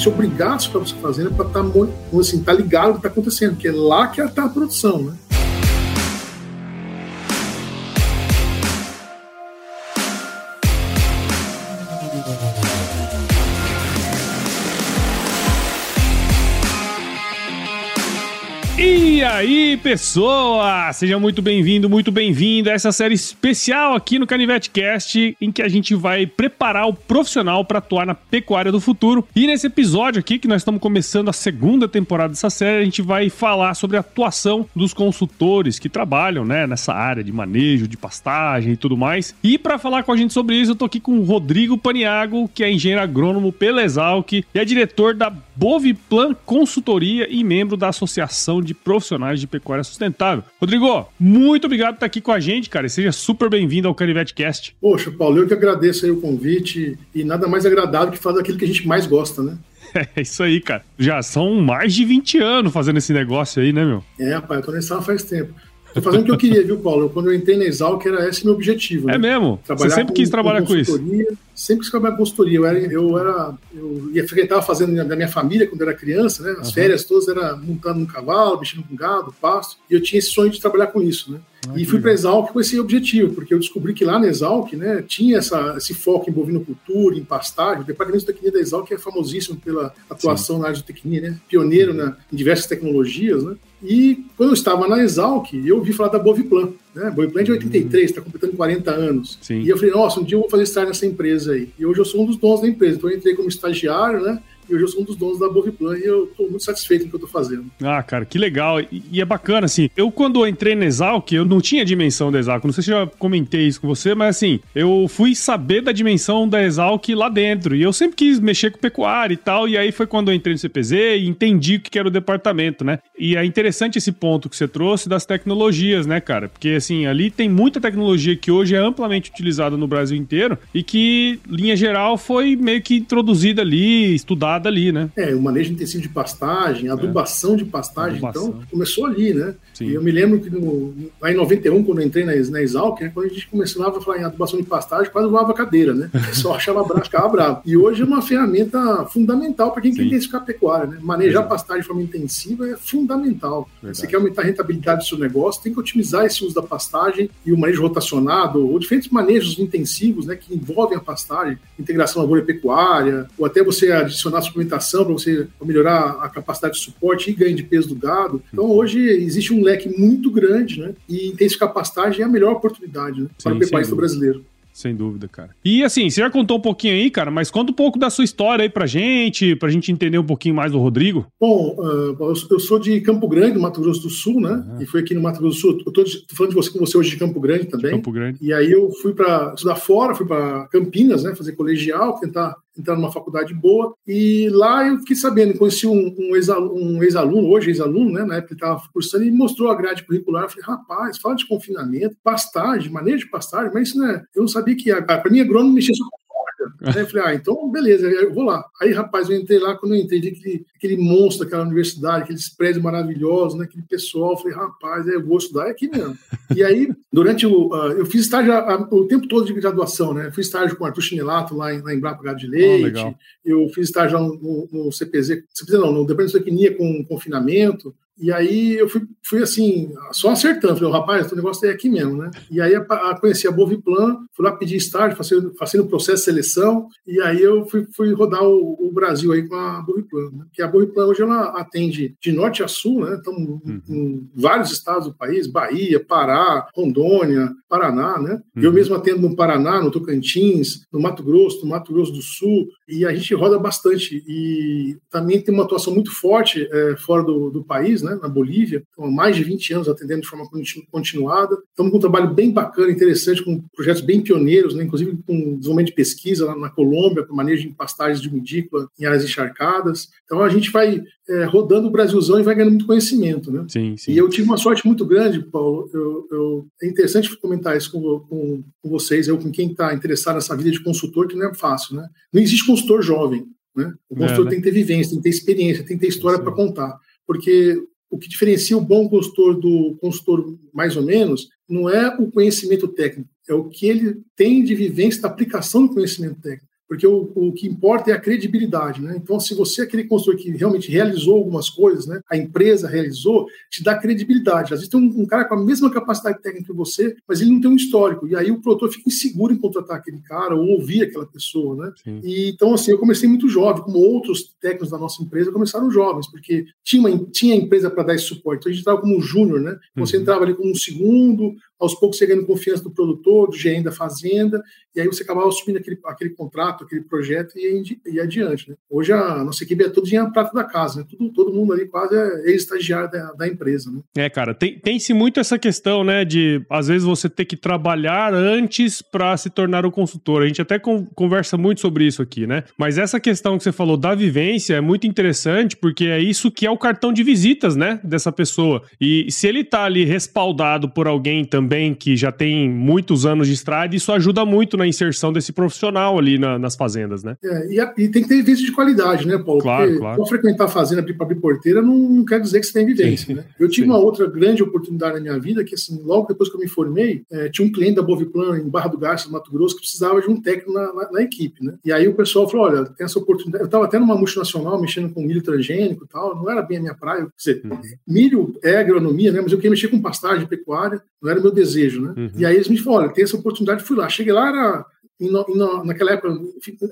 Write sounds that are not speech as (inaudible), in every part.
se obrigados para você fazendo para estar tá, assim, tá ligado o que está acontecendo, porque é lá que está a produção, né? Aí, pessoa! Seja muito bem-vindo, muito bem-vinda a essa série especial aqui no Canivete Cast, em que a gente vai preparar o profissional para atuar na pecuária do futuro. E nesse episódio aqui, que nós estamos começando a segunda temporada dessa série, a gente vai falar sobre a atuação dos consultores que trabalham, né, nessa área de manejo, de pastagem e tudo mais. E para falar com a gente sobre isso, eu tô aqui com o Rodrigo Paniago, que é engenheiro agrônomo pela Exalc e é diretor da Boviplan Consultoria e membro da Associação de Profissionais de Pecuária Sustentável. Rodrigo, muito obrigado por estar aqui com a gente, cara, e seja super bem-vindo ao Canivete Cast. Poxa, Paulo, eu que agradeço aí o convite e nada mais agradável que fazer aquilo que a gente mais gosta, né? (laughs) É isso aí, cara. Já são mais de 20 anos fazendo esse negócio aí, né, meu? É, rapaz, eu tô nessa faz tempo. Tô fazendo o que eu queria, viu, Paulo? Quando eu entrei na Exalc, era esse meu objetivo. Né? É mesmo? Trabalhar Você sempre com, quis trabalhar com, com isso? Sempre quis trabalhar com consultoria. Eu era, eu era, eu ia frequentar fazendo da minha família quando era criança, né? As uhum. férias todas era montando um cavalo, mexendo com gado, pasto. E eu tinha esse sonho de trabalhar com isso, né? Ah, e fui para a Exalc com esse objetivo, porque eu descobri que lá na Exalc né, tinha essa, esse foco em bovinocultura, em pastagem. O departamento de tecnia da Exalc é famosíssimo pela atuação Sim. na área de tecnia, né, pioneiro na, em diversas tecnologias. Né, e quando eu estava na Exalc, eu ouvi falar da Boviplan. Né, Boviplan é de 83, está completando 40 anos. Sim. E eu falei, nossa, um dia eu vou fazer estágio nessa empresa aí. E hoje eu sou um dos donos da empresa. Então eu entrei como estagiário, né? E hoje eu sou um dos donos da Boviplan e eu estou muito satisfeito com o que eu estou fazendo. Ah, cara, que legal. E, e, é bacana, assim, eu quando entrei na Exalc, eu não tinha dimensão da Exalc, não sei se eu já comentei isso com você, mas assim, eu fui saber da dimensão da Exalc lá dentro, e eu sempre quis mexer com pecuária e tal, e aí foi quando eu entrei no CPZ e entendi o que era o departamento, né? E é interessante esse ponto que você trouxe das tecnologias, né, cara? Porque, assim, ali tem muita tecnologia que hoje é amplamente utilizada no Brasil inteiro e que, linha geral, foi meio que introduzida ali, estudada ali, né? É, o manejo intensivo de pastagem, a adubação é. de pastagem, adubação. então começou ali, né? Sim. E eu me lembro que no, lá em 91, quando eu entrei na, na Exalc, né, quando a gente começava a falar em adubação de pastagem, quase voava a cadeira, né? (laughs) Pessoal achava bravo, ficava bravo. E hoje é uma ferramenta fundamental para quem Sim. quer intensificar a pecuária, né? Manejar Exato. pastagem de forma intensiva é fundamental. Verdade. Você quer aumentar a rentabilidade do seu negócio, tem que otimizar esse uso da pastagem e o manejo rotacionado, ou diferentes manejos intensivos, né, que envolvem a pastagem, integração lavoura pecuária, ou até você adicionar suplementação para você melhorar a capacidade de suporte e ganho de peso do gado. Então, hoje existe um leque muito grande, né? E intensificar a pastagem é a melhor oportunidade né, para o pecuarista brasileiro. Sem dúvida, cara. E assim, você já contou um pouquinho aí, cara, mas conta um pouco da sua história aí pra gente, pra gente entender um pouquinho mais do Rodrigo. Bom, uh, eu sou de Campo Grande, Mato Grosso do Sul, né? E foi aqui no Mato Grosso do Sul. Eu tô, falando de você com você hoje de Campo Grande também. Campo Grande. E aí eu fui para estudar fora, fui para Campinas, né? Fazer colegial, tentar entrar numa faculdade boa. E lá eu fiquei sabendo, conheci um, um ex-aluno, ex hoje ex-aluno, né? Na época ele estava cursando, e mostrou a grade curricular. Eu falei, rapaz, fala de confinamento, pastagem, manejo de pastagem, mas isso não é. Eu não sabia que, para mim, agrônomo mexia só com Aí eu falei, ah, então beleza, eu vou lá. Aí, rapaz, eu entrei lá, quando eu entrei, aquele, aquele monstro daquela universidade, aqueles prédios maravilhosos, né, aquele pessoal, eu falei, rapaz, é, eu vou estudar aqui mesmo. e aí, durante o. Uh, eu fiz estágio uh, o tempo todo de graduação, né? Fiz estágio com o Arthur Chinelato lá em, lá em Brapa de Leite, oh, eu fiz estágio no, no CPZ, CPZ não, no Departamento de Tecnia com confinamento, e aí eu fui, fui assim, só acertando. Falei, rapaz, o negócio é aqui mesmo, né? E aí a, a, conheci a Boviplan, fui lá pedir estágio, fazendo o processo de seleção, e aí eu fui, fui rodar o, o, Brasil aí com a Boviplan, né? Que a Boviplan hoje ela atende de norte a sul, né? Então, uhum. em vários estados do país, Bahia, Pará, Rondônia, Paraná, né? Uhum. Eu mesmo atendo no Paraná, no Tocantins, no Mato Grosso, no Mato Grosso do Sul, e a gente roda bastante. E também tem uma atuação muito forte é, fora do, do país, né? Né, na Bolívia, então, há mais de 20 anos atendendo de forma continuada. Estamos com um trabalho bem bacana, interessante, com projetos bem pioneiros, né, inclusive com desenvolvimento de pesquisa lá na Colômbia, com manejo de pastagens de medícula em áreas encharcadas. Então a gente vai é, rodando o Brasilzão e vai ganhando muito conhecimento. Né? Sim, sim. E eu tive uma sorte muito grande, Paulo. Eu, eu, é interessante comentar isso com, com, com vocês, eu com quem está interessado nessa vida de consultor, que não é fácil. Né? Não existe consultor jovem. Né? O consultor é, né? tem que ter vivência, tem que ter experiência, tem que ter história para contar. Porque o que diferencia o bom consultor do consultor mais ou menos não é o conhecimento técnico, é o que ele tem de vivência da aplicação do conhecimento técnico. Porque o, o que importa é a credibilidade, né? Então, se você é aquele consultor que realmente realizou algumas coisas, né? A empresa realizou, te dá credibilidade. Às vezes tem um, um cara com a mesma capacidade técnica que você, mas ele não tem um histórico, e aí o produtor fica inseguro em contratar aquele cara ou ouvir aquela pessoa, né? E, então, assim, eu comecei muito jovem, como outros técnicos da nossa empresa começaram jovens, porque tinha, uma, tinha empresa para dar esse suporte. Então, a gente estava como um júnior, né? Você uhum. entrava ali como um segundo, aos poucos você ganhando confiança do produtor, do gerente da fazenda, e aí você acabava assumindo aquele, aquele contrato, aquele projeto e ia adiante. Né? Hoje a nossa equipe é tudo em prata da casa, né? Tudo, todo mundo ali quase é ex-estagiário da, da, empresa. Né? É, cara, tem, tem-se muito essa questão, né, de às vezes você ter que trabalhar antes para se tornar o consultor. A gente até con conversa muito sobre isso aqui, né? Mas essa questão que você falou da vivência é muito interessante porque é isso que é o cartão de visitas, né, dessa pessoa. E se ele tá ali respaldado por alguém também também que já tem muitos anos de estrada, isso ajuda muito na inserção desse profissional ali na, nas fazendas, né? É, e, a, e, tem que ter vivência de qualidade, né, Paulo? Claro, Porque claro. frequentar a fazenda para abrir porteira não, não, quer dizer que você tem vivência, né? Eu tive Sim. uma outra grande oportunidade na minha vida, que assim, logo depois que eu me formei, é, tinha um cliente da Boviplan em Barra do Garça, Mato Grosso, que precisava de um técnico na, na, na, equipe, né? E aí o pessoal falou, olha, tem essa oportunidade. Eu estava até numa multinacional mexendo com milho transgênico e tal, não era bem a minha praia. Quer dizer, uhum. milho é agronomia, né? Mas eu queria mexer com pastagem, pecuária, não era meu desejo, né? Uhum. E aí eles me falaram, olha, tem essa oportunidade, fui lá. Cheguei lá, era naquela época,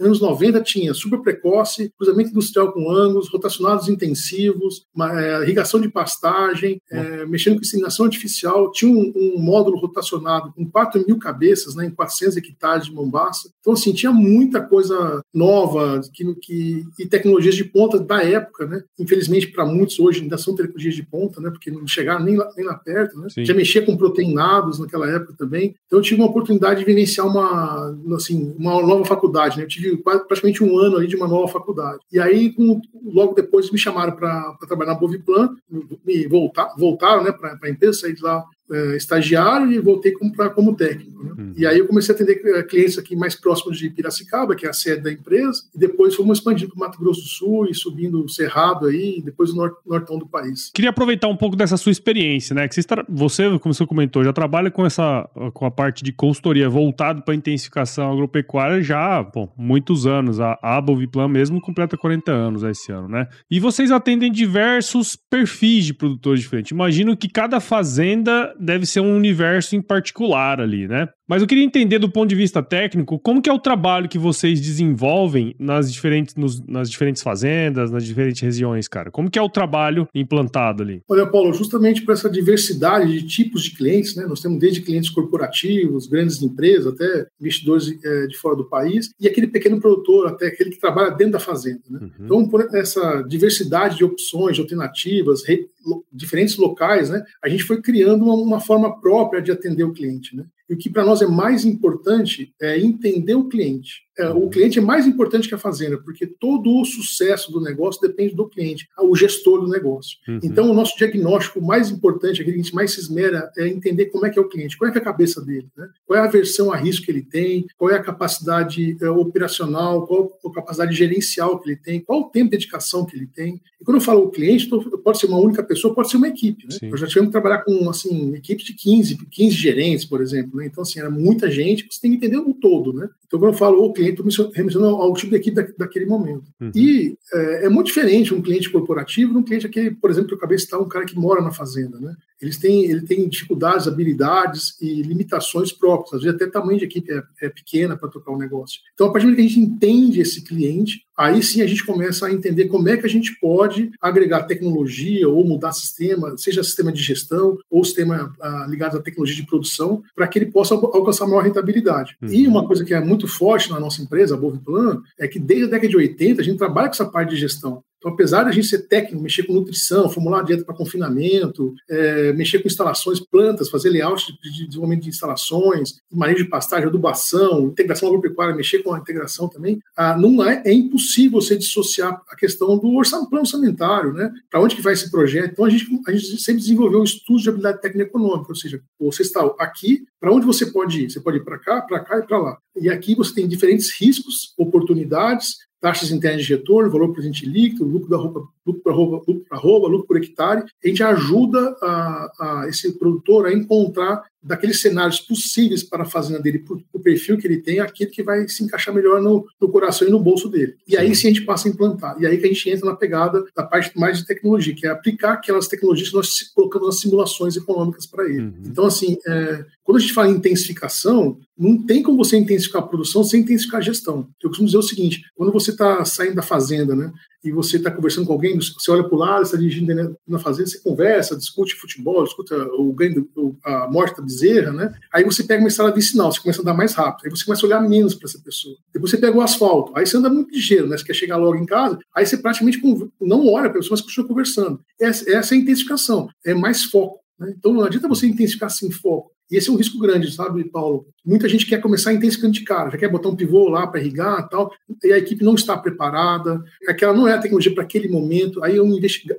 anos 90, tinha super precoce, cruzamento industrial com ângulos, rotacionados intensivos, uma, é, irrigação de pastagem, é, mexendo com inseminação artificial, tinha um, um, módulo rotacionado com 4 mil cabeças, né, em 400 hectares de Mombasa. Então, assim, tinha muita coisa nova que, que, e tecnologias de ponta da época, né? Infelizmente, para muitos hoje ainda são tecnologias de ponta, né? Porque não chegaram nem lá, nem lá perto, né? Já mexia com proteinados naquela época também. Então, eu tive uma oportunidade de vivenciar uma assim, uma nova faculdade, né? Eu tive praticamente um ano ali de uma nova faculdade. E aí, com, logo depois, me chamaram para trabalhar na Boviplan, me voltar, voltaram, né, para a empresa, saí de lá é, estagiário e voltei como, pra, como técnico. Né? Uhum. E aí eu comecei a atender é, clientes aqui mais próximos de Piracicaba, que é a sede da empresa, e depois fomos expandindo para o Mato Grosso do Sul e subindo o Cerrado aí, e depois o nor nortão do país. Queria aproveitar um pouco dessa sua experiência, né? Que você, você, como você comentou, já trabalha com essa com a parte de consultoria voltado para intensificação agropecuária já, bom, muitos anos. A, a Boviplan mesmo completa 40 anos esse ano, né? E vocês atendem diversos perfis de produtores diferentes. Imagino que cada fazenda deve ser um universo em particular ali, né? Mas eu queria entender do ponto de vista técnico, como que é o trabalho que vocês desenvolvem nas diferentes, nos, nas diferentes fazendas, nas diferentes regiões, cara? Como que é o trabalho implantado ali? Olha, Paulo, justamente por essa diversidade de tipos de clientes, né? Nós temos desde clientes corporativos, grandes empresas, até investidores é, de fora do país, e aquele pequeno produtor, até aquele que trabalha dentro da fazenda, né? Uhum. Então, por essa diversidade de opções, de alternativas, re, diferentes locais, né? A gente foi criando uma, uma forma própria de atender o cliente, né? E o que para nós é mais importante é entender o cliente. É, o cliente é mais importante que a fazenda, porque todo o sucesso do negócio depende do cliente, o gestor do negócio. Uhum. Então, o nosso diagnóstico mais importante, aquele que a gente mais se esmera, é entender como é que é o cliente, qual é, é a cabeça dele, né? qual é a aversão a risco que ele tem, qual é a capacidade é, operacional, qual a capacidade gerencial que ele tem, qual o tempo de dedicação que ele tem. E quando eu falo o cliente, pode ser uma única pessoa, pode ser uma equipe. Né? Eu já tivemos que trabalhar com assim, equipes de 15, 15 gerentes, por exemplo. Né? Então, assim, era muita gente, você tem que entender o todo. Né? Então, quando eu falo o cliente, estou remenciona ao tipo de equipe da, daquele momento. Uhum. E é, é, muito diferente um cliente corporativo de um cliente aquele, por exemplo, que eu acabei de citar, um cara que mora na fazenda. Né? Eles têm, ele tem dificuldades, habilidades e limitações próprias. Às vezes até tamanho de equipe é, é pequena para tocar o negócio. Então, a partir do momento que a gente entende esse cliente, aí sim a gente começa a entender como é que a gente pode agregar tecnologia ou mudar sistema, seja sistema de gestão ou sistema ah, ligado à tecnologia de produção, para que ele possa alcançar maior rentabilidade. Uhum. E uma coisa que é muito forte na nossa empresa, a Boviplan, é que desde a década de 80 a gente trabalha com essa parte de gestão. Então, apesar de a gente ser técnico, mexer com nutrição, formular dieta para confinamento, é, mexer com instalações, plantas, fazer layout de, de desenvolvimento de instalações, manejo de pastagem, adubação, integração agropecuária, mexer com a integração também, ah, não é, é impossível você dissociar a questão do orçamento, plano orçamentário, né? Para onde que vai esse projeto? Então, a gente, a gente sempre desenvolveu um estudo de habilidade técnica econômica, ou seja, você está aqui, para onde você pode ir? Você pode ir para cá, para cá e para lá. E aqui você tem diferentes riscos, oportunidades, taxas internas de retorno, valor presente líquido, lucro da roupa, lucro para roupa, lucro roupa, lucro por hectare. A gente ajuda a, a esse produtor a encontrar daqueles cenários possíveis para a fazenda dele, para o perfil que ele tem, aquele que vai se encaixar melhor no, no coração e no bolso dele. E aí sim a gente passa a implantar. E aí que a gente entra na pegada da parte mais de tecnologia, que é aplicar aquelas tecnologias que nós colocamos nas simulações econômicas para ele. Uhum. Então, assim, é, quando a gente fala em intensificação, não tem como você intensificar a produção sem intensificar a gestão. Eu costumo dizer o seguinte: quando você está saindo da fazenda, né, e você está conversando com alguém, você olha para o lado, está dirigindo na fazenda, você conversa, discute futebol, discute o ganho, a morte da bezerra, né? Aí você pega uma estrada vicinal, você começa a andar mais rápido, aí você começa a olhar menos para essa pessoa. Depois você pega o asfalto, aí você anda muito ligeiro, né? Você quer chegar logo em casa, aí você praticamente não olha para a pessoa, mas continua conversando. Essa, essa é a intensificação, é mais foco. Né? Então não adianta você intensificar sem foco. E esse é um risco grande, sabe, Paulo? Muita gente quer começar intensificando de cara, já quer botar um pivô lá para irrigar e tal, e a equipe não está preparada, aquela não é a tecnologia para aquele momento, aí eu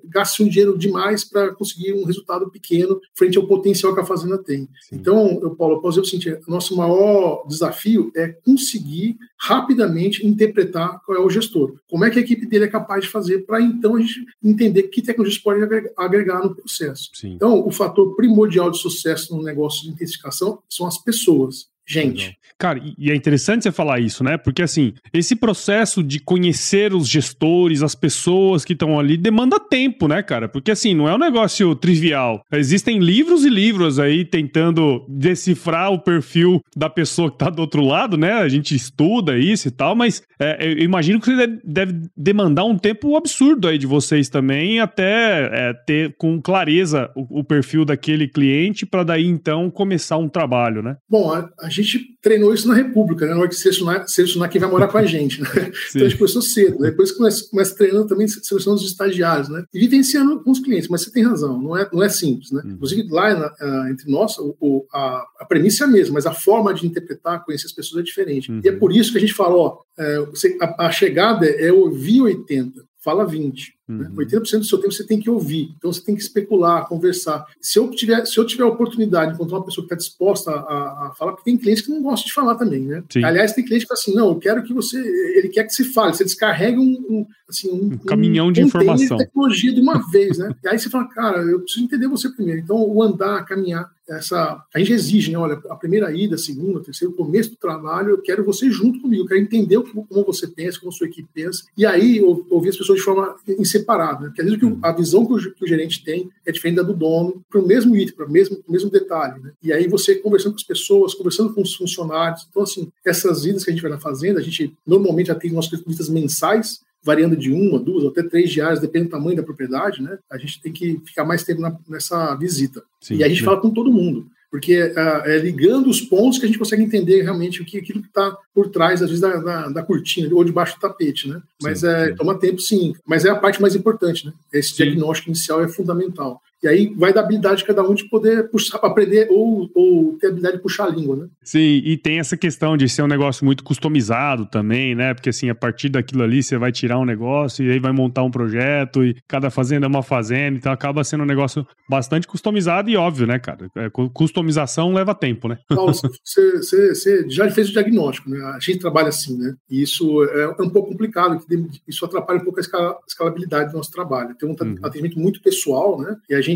gasto um dinheiro demais para conseguir um resultado pequeno frente ao potencial que a fazenda tem. Sim. Então, eu, Paulo, eu posso dizer o seguinte, nosso maior desafio é conseguir rapidamente interpretar qual é o gestor. Como é que a equipe dele é capaz de fazer para então a gente entender que tecnologias pode agregar no processo. Sim. Então, o fator primordial de sucesso no negócio de intensificação são as pessoas gente. Cara, e é interessante você falar isso, né? Porque assim, esse processo de conhecer os gestores, as pessoas que estão ali, demanda tempo, né, cara? Porque assim, não é um negócio trivial. Existem livros e livros aí tentando decifrar o perfil da pessoa que tá do outro lado, né? A gente estuda isso e tal, mas é, eu imagino que você deve demandar um tempo absurdo aí de vocês também, até é, ter com clareza o, o perfil daquele cliente, para daí então começar um trabalho, né? Bom, a, a gente treinou isso na República, né? na hora de selecionar, selecionar quem vai morar com a gente. Né? (laughs) Então a gente começou cedo. Né? Depois começa, começa treinando também, selecionando os estagiários, né? E vivenciando com os clientes, mas você tem razão, não é, não é simples. Né? Uhum. Inclusive, lá na, entre nós, o, a, a premissa é a mesma, mas a forma de interpretar, conhecer as pessoas é diferente. Uhum. E é por isso que a gente fala, ó, é, a, a chegada é ouvir 80 fala 20. Né? Uhum. Né? 80% do seu tempo você tem que ouvir. Então você tem que especular, conversar. Se eu tiver, se eu tiver a oportunidade de encontrar uma pessoa que está disposta a, a, falar, porque tem clientes que não gostam de falar também, né? Sim. Aliás, tem cliente que fala assim: não, eu quero que você. Ele quer que se fale, você descarregue um, um assim, um, um caminhão um, de informação. De tecnologia de uma (laughs) vez, né? e aí você fala, cara, eu preciso entender você primeiro. Então, o andar, caminhar, essa. A gente exige, né? Olha, a primeira ida, a segunda, a terceira, o começo do trabalho, eu quero você junto comigo, eu quero entender como você pensa, como a sua equipe pensa, e aí ouvir as pessoas de forma inseparada, né? Porque às vezes uhum. a visão que o, que o, gerente tem é diferente da do dono, para o mesmo item, para o mesmo, mesmo detalhe, né? E aí você conversando com as pessoas, conversando com os funcionários. Então, assim, essas idas que a gente vai na fazenda, a gente normalmente já tem nossas visitas mensais, variando de uma, duas, até três diárias, depende do tamanho da propriedade, né? A gente tem que ficar mais tempo na, nessa visita. Sim, e a gente né? fala com todo mundo porque é, é, ligando os pontos que a gente consegue entender realmente o que aquilo que está por trás, às vezes, da, da, da, cortina ou debaixo do tapete, né? Mas sim, é, sim. toma tempo, sim. Mas é a parte mais importante, né? Esse sim. diagnóstico inicial é fundamental. E aí vai da habilidade de cada um de poder puxar, aprender ou, ou ter a habilidade de puxar a língua, né? Sim, e tem essa questão de ser um negócio muito customizado também, né? Porque assim, a partir daquilo ali você vai tirar um negócio e aí vai montar um projeto e cada fazenda é uma fazenda, então acaba sendo um negócio bastante customizado e óbvio, né, cara? É, customização leva tempo, né? Você, você, você, já fez o diagnóstico, né? A gente trabalha assim, né? E isso é, é um pouco complicado, isso atrapalha um pouco a escalabilidade do nosso trabalho. Tem um uhum. atendimento muito pessoal, né? E a gente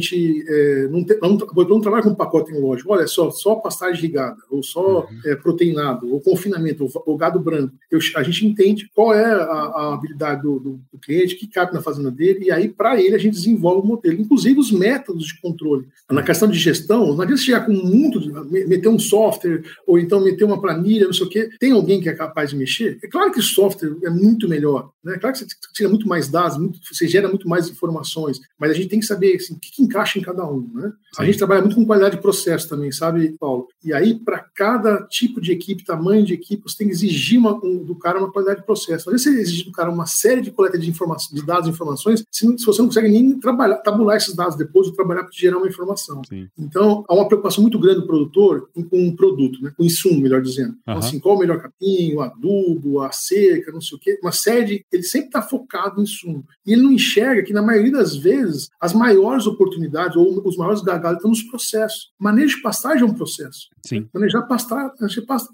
é, não, te, não, não, trabalha com pacote tecnológico. Olha só, só pastagem irrigada, ou só uhum. é, proteinado, ou confinamento, ou, ou gado branco. Eu, a gente entende qual é a, a habilidade do, do, do, cliente, que cabe na fazenda dele, e aí, para ele, a gente desenvolve o modelo, inclusive os métodos de controle. Na questão de gestão, não adianta chegar com muito, meter um software, ou então meter uma planilha, não sei o quê. Tem alguém que é capaz de mexer? É claro que o software é muito melhor, né? É claro que você tira muito mais dados, muito, você gera muito mais informações, mas a gente tem que saber assim, o que, encaixa em cada um. Né? A gente trabalha muito com qualidade de processo também, sabe, Paulo? E aí, para cada tipo de equipe, tamanho de equipe, você tem que exigir uma, um, do cara uma qualidade de processo. Às vezes você exige do cara uma série de coleta de, informação, de dados e informações, se, se, você não consegue nem trabalhar, tabular esses dados depois ou trabalhar para gerar uma informação. Sim. Então, há uma preocupação muito grande do produtor com um produto, né? com insumo, melhor dizendo. Então, assim, qual o melhor capim, o adubo, a cerca, não sei o quê. Uma série, de, ele sempre está focado em insumo. E ele não enxerga que, na maioria das vezes, as maiores oportunidades ou os maiores gargalos estão nos processos. Manejo de pastagem é um processo. Sim. Manejar pastagem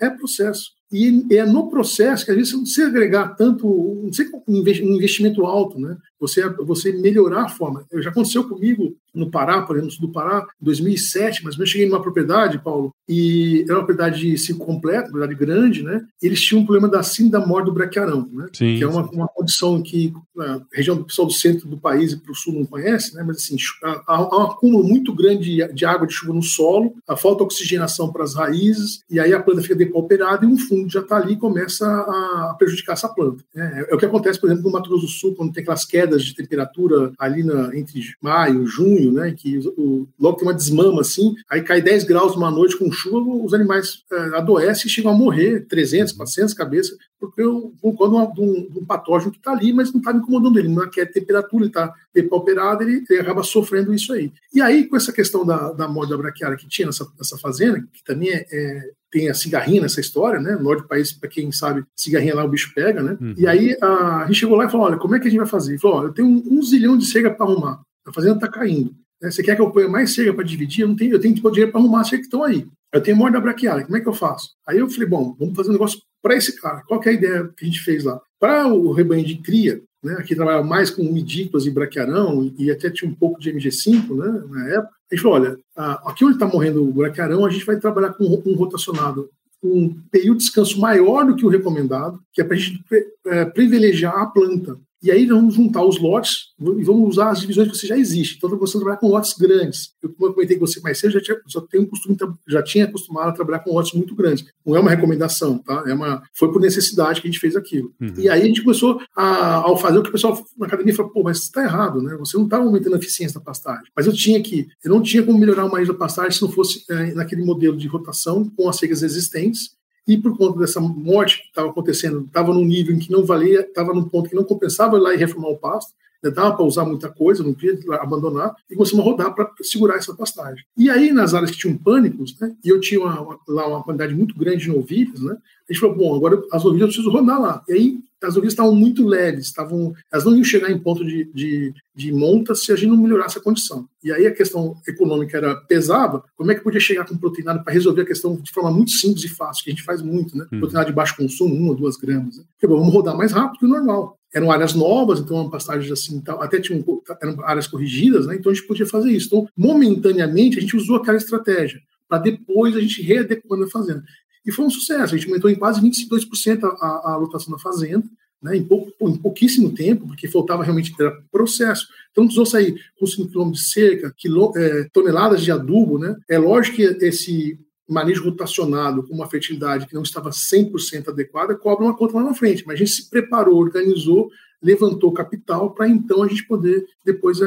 é processo. E é no processo que às vezes você não precisa agregar tanto, não sei um investimento alto, né? Você, você melhorar a forma. Já aconteceu comigo no Pará, por exemplo, no sul do Pará, em 2007, mas eu cheguei numa propriedade, Paulo, e era uma propriedade de ciclo completo, propriedade grande, né? Eles tinham um problema da síndrome da morte do braquiarão, né? Sim, que é uma, uma condição que a região do pessoal do centro do país e para o sul não conhece, né? Mas assim, há, há um acúmulo muito grande de, de água de chuva no solo, a falta de oxigenação para as raízes, e aí a planta fica depauperada e um fungo já está ali e começa a, prejudicar essa planta. É, é, o que acontece, por exemplo, no Mato Grosso do Sul, quando tem aquelas quedas de temperatura ali na, entre maio, junho, né? Que o, logo tem uma desmama assim, aí cai 10 graus numa noite com chuva, os animais é, adoecem e chegam a morrer, 300, 400 cabeças, porque eu concordo de um, um patógeno que está ali, mas não está incomodando ele, não quer temperatura, ele está depauperado, ele, ele acaba sofrendo isso aí. E aí, com essa questão da, da morte da braquiária que tinha nessa, nessa fazenda, que também é, é tem a cigarrinha nessa história, né? No norte do país, para quem sabe, cigarrinha lá o bicho pega, né? Uhum. E aí a, a, gente chegou lá e falou: olha, como é que a gente vai fazer? Ele falou: olha, eu tenho um, um zilhão de cega para arrumar, a fazenda está caindo. Né? Você quer que eu ponha mais cega para dividir? Eu, não tenho, eu tenho que pôr dinheiro para arrumar as que estão aí. Eu tenho morte da braquiária, como é que eu faço? Aí eu falei: bom, vamos fazer um negócio para esse cara. Qual é a ideia que a gente fez lá? Para o rebanho de cria, né, aqui trabalhava mais com midícolas e braquiarão, e até tinha um pouco de MG5 né, na época. A gente falou: olha, aqui onde está morrendo o braquiarão, a gente vai trabalhar com um rotacionado um período de descanso maior do que o recomendado, que é para a gente é, privilegiar a planta. E aí vamos juntar os lotes e vamos usar as divisões que você já existe. Então, você trabalhar com lotes grandes. Eu, como eu comentei com você mais cedo, já, tinha, já, tenho um costume, já tinha acostumado a trabalhar com lotes muito grandes. Não é uma recomendação, tá? É uma, foi por necessidade que a gente fez aquilo. Uhum. E aí a gente começou a, ao fazer o que o pessoal na academia falou, pô, mas está errado, né? Você não está aumentando a eficiência da pastagem. Mas eu tinha que, eu não tinha como melhorar o manejo da pastagem se não fosse é, naquele modelo de rotação com as cegas existentes e por conta dessa morte que estava acontecendo, estava num nível em que não valia, estava num ponto que não compensava ir lá e reformar o pasto, né, dava para usar muita coisa, não podia abandonar, e começamos a rodar para segurar essa pastagem. E aí, nas áreas que tinham pânicos, né, e eu tinha uma, uma, lá uma quantidade muito grande de novilhas, né, a gente falou, bom, agora as novilhas eu preciso rodar lá. E aí, as novilhas estavam muito leves, estavam, elas não iam chegar em ponto de, de, de monta se a gente não melhorasse a condição. E aí a questão econômica era pesava, como é que podia chegar com proteinado para resolver a questão de forma muito simples e fácil, que a gente faz muito, né? Hum. Proteinado de baixo consumo, uma ou duas gramas. Né? Porque, bom, vamos rodar mais rápido que o normal eram áreas novas, então pastagens assim, até tinham eram áreas corrigidas, né? Então a gente podia fazer isso. Então, momentaneamente, a gente usou aquela estratégia para depois a gente readequando a fazenda. E foi um sucesso, a gente aumentou em quase 22% a, a, a lotação da fazenda, né, em, pouco, em pouquíssimo tempo, porque faltava realmente ter processo. Então, precisou sair com 5 km de cerca, quilô, é, toneladas de adubo. Né? É lógico que esse manejo rotacionado com uma fertilidade que não estava 100% adequada cobra uma conta lá na frente, mas a gente se preparou, organizou levantou capital para então a gente poder depois, é,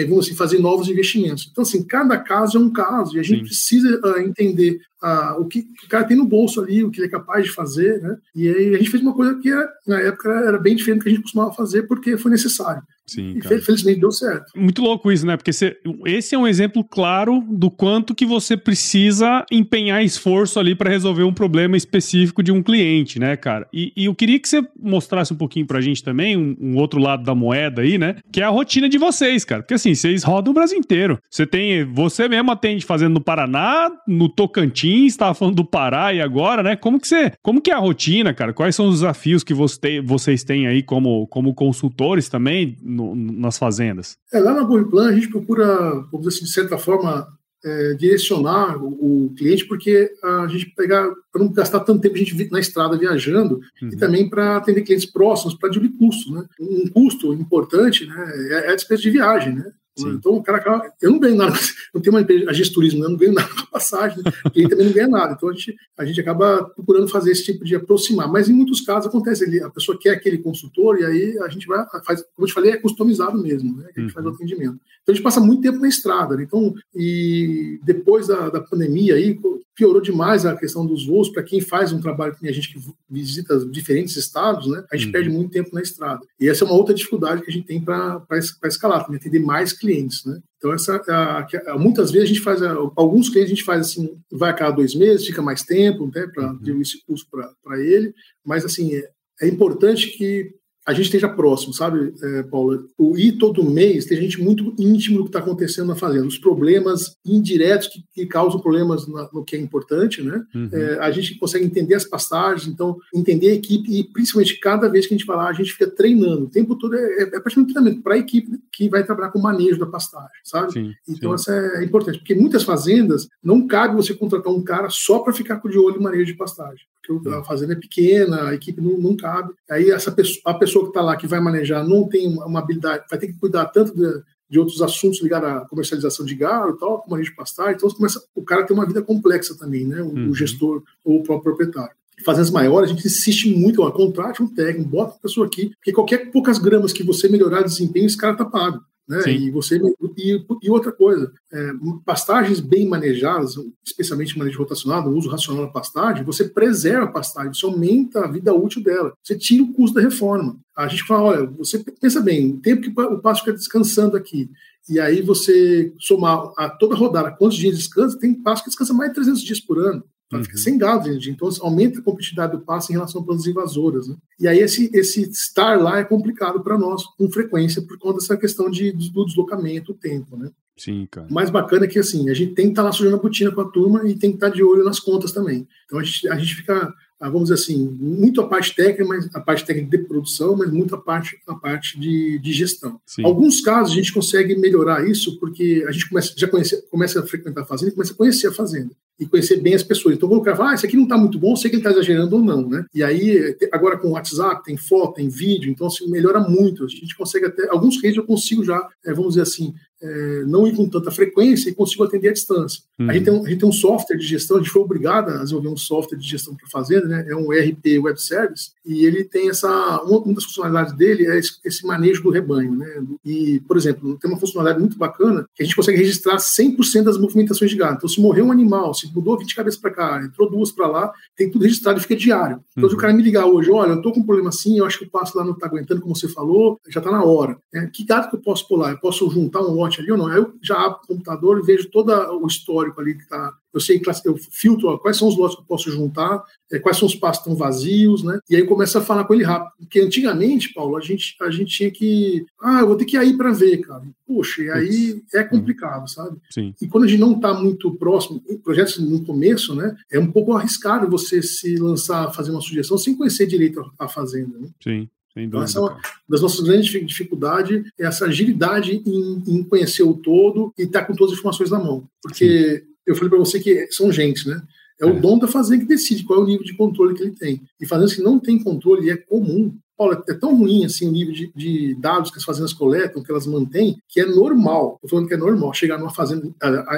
é, vamos assim, fazer novos investimentos. Então, assim, cada caso é um caso e a gente Sim. precisa uh, entender uh, o que, o cara tem no bolso ali, o que ele é capaz de fazer, né? E aí a gente fez uma coisa que na época era bem diferente do que a gente costumava fazer porque foi necessário. Sim, e felizmente deu certo. Muito louco isso, né? Porque você, esse é um exemplo claro do quanto que você precisa empenhar esforço ali para resolver um problema específico de um cliente, né, cara? E, e eu queria que você mostrasse um pouquinho pra gente também, um, um, outro lado da moeda aí, né? Que é a rotina de vocês, cara. Porque assim, vocês rodam o Brasil inteiro. Você tem, você mesmo atende fazendo no Paraná, no Tocantins, estava falando do Pará e agora, né? Como que você, como que é a rotina, cara? Quais são os desafios que você, vocês têm aí como, como consultores também? no, nas fazendas? É, lá na Burplan a gente procura, vamos dizer assim, de certa forma, é, direcionar o, o, cliente, porque a gente pegar, para não gastar tanto tempo a gente na estrada viajando, uhum. e também para atender clientes próximos, para diminuir custo. Né? Um custo importante né, é, é a despesa de viagem. Né? Sim. Então, o cara, eu não ganho nada, (laughs) não tenho uma empresa, agência de turismo, né? eu não ganho nada com a passagem, (laughs) né? ele também não ganha nada. Então, a gente, a gente acaba procurando fazer esse tipo de aproximar. Mas, em muitos casos, acontece, ele, a pessoa quer aquele consultor, e aí a gente vai, faz, como eu te falei, é customizado mesmo, né? que a gente faz o uhum. atendimento. Então, a gente passa muito tempo na estrada. Né? Então, e depois da, da pandemia, aí, piorou demais a questão dos voos. Para quem faz um trabalho que a gente que visita diferentes estados, né, a gente uhum. perde muito tempo na estrada. E essa é uma outra dificuldade que a gente tem para escalar, para atender mais clientes. Né? Então, essa, a, a, muitas vezes a gente faz, a, alguns clientes a gente faz assim, vai a cada dois meses, fica mais tempo né, para uhum. esse custo para ele, mas assim, é, é importante que a gente esteja próximo, sabe, é, Paula? O ir todo mês, tem gente muito íntimo do que está acontecendo na fazenda, os problemas indiretos que, que causam problemas na, no que é importante, né? Uhum. É, a gente consegue entender as pastagens, então entender a equipe e principalmente cada vez que a gente vai lá, a gente fica treinando. O tempo todo é, é, é praticamente treinamento para a equipe que vai trabalhar com o manejo da pastagem, sabe? Sim, então sim. isso é importante, porque muitas fazendas não cabe você contratar um cara só para ficar com de olho em manejo de pastagem porque a fazenda é pequena, a equipe não, não cabe. Aí essa pessoa, a pessoa que está lá, que vai manejar, não tem uma habilidade, vai ter que cuidar tanto de, de outros assuntos ligados à comercialização de gado e tal, como a gente pastar. Então começa, o cara tem uma vida complexa também, né? O, uhum. o gestor ou o próprio proprietário. Fazendas maiores, a gente insiste muito, ó, contrate um técnico, bota a pessoa aqui, porque qualquer poucas gramas que você melhorar o desempenho, esse cara tá pago. Né? E você e, e outra coisa, é, pastagens bem manejadas, especialmente manejo rotacionado, uso racional da pastagem, você preserva a pastagem, você aumenta a vida útil dela, você tira o custo da reforma. A gente fala, olha, você pensa bem, o tempo que o pasto fica descansando aqui, e aí você somar a toda rodada, quantos dias descansa, tem pasto que descansa mais de 300 dias por ano. Ela fica uhum. sem gado, gente. Então aumenta a competitividade do passe em relação a plantas invasoras. Né? E aí esse, esse estar lá é complicado para nós, com frequência, por conta dessa questão de, do deslocamento, o tempo. Né? Sim, cara. O mais bacana é que assim, a gente tem que estar tá lá sujando a botina com a turma e tem que estar tá de olho nas contas também. Então a gente, a gente fica vamos dizer assim, muito a parte técnica, mas a parte técnica de produção, mas muito a parte, a parte de, de gestão. Sim. Alguns casos a gente consegue melhorar isso porque a gente começa, já conhece, começa a frequentar a fazenda e começa a conhecer a fazenda e conhecer bem as pessoas. Então, vou colocar, ah, isso aqui não está muito bom, sei que ele está exagerando ou não, né? E aí, agora com o WhatsApp, tem foto, tem vídeo, então assim, melhora muito. A gente consegue até, alguns reis eu consigo já, é, vamos dizer assim, é, não ir com tanta frequência e consigo atender à distância. Uhum. A, gente tem um, a gente tem um software de gestão, a gente foi obrigado a desenvolver um software de gestão para fazenda, né? é um ERP Web Service, e ele tem essa, uma, uma das funcionalidades dele é esse, esse, manejo do rebanho. Né? E, por exemplo, tem uma funcionalidade muito bacana que a gente consegue registrar 100% das movimentações de gado. Então, se morreu um animal, se mudou 20 cabeças para cá, entrou duas para lá, tem tudo registrado e fica diário. Então, uhum. se o cara me ligar hoje, olha, eu estou com um problema assim, eu acho que o passo lá não está aguentando, como você falou, já está na hora. É, que gado que eu posso pular? Eu posso juntar um ali ou não? Aí eu já abro o computador e vejo todo o histórico ali que está. Eu sei, eu filtro ó, quais são os lotes que eu posso juntar, é, quais são os pastos que estão vazios, né? E aí começa a falar com ele rápido. Porque antigamente, Paulo, a gente, a gente tinha que. Ah, eu vou ter que ir aí para ver, cara. Puxa, e aí é complicado, sabe? Sim. E quando a gente não está muito próximo, projetos no começo, né? É um pouco arriscado você se lançar a fazer uma sugestão sem conhecer direito a, a fazenda. Né? Sim. Então, essa é uma das nossas grandes dificuldades, é essa agilidade em, em conhecer o todo e estar tá com todas as informações na mão. Porque Sim. eu falei para você que são gente, né? É, é o dom da fazenda que decide qual é o nível de controle que ele tem. E fazendas que não tem controle é comum. Paulo, é tão ruim assim o nível de, de, dados que as fazendas coletam, que elas mantêm, que é normal. Estou falando que é normal chegar numa fazenda,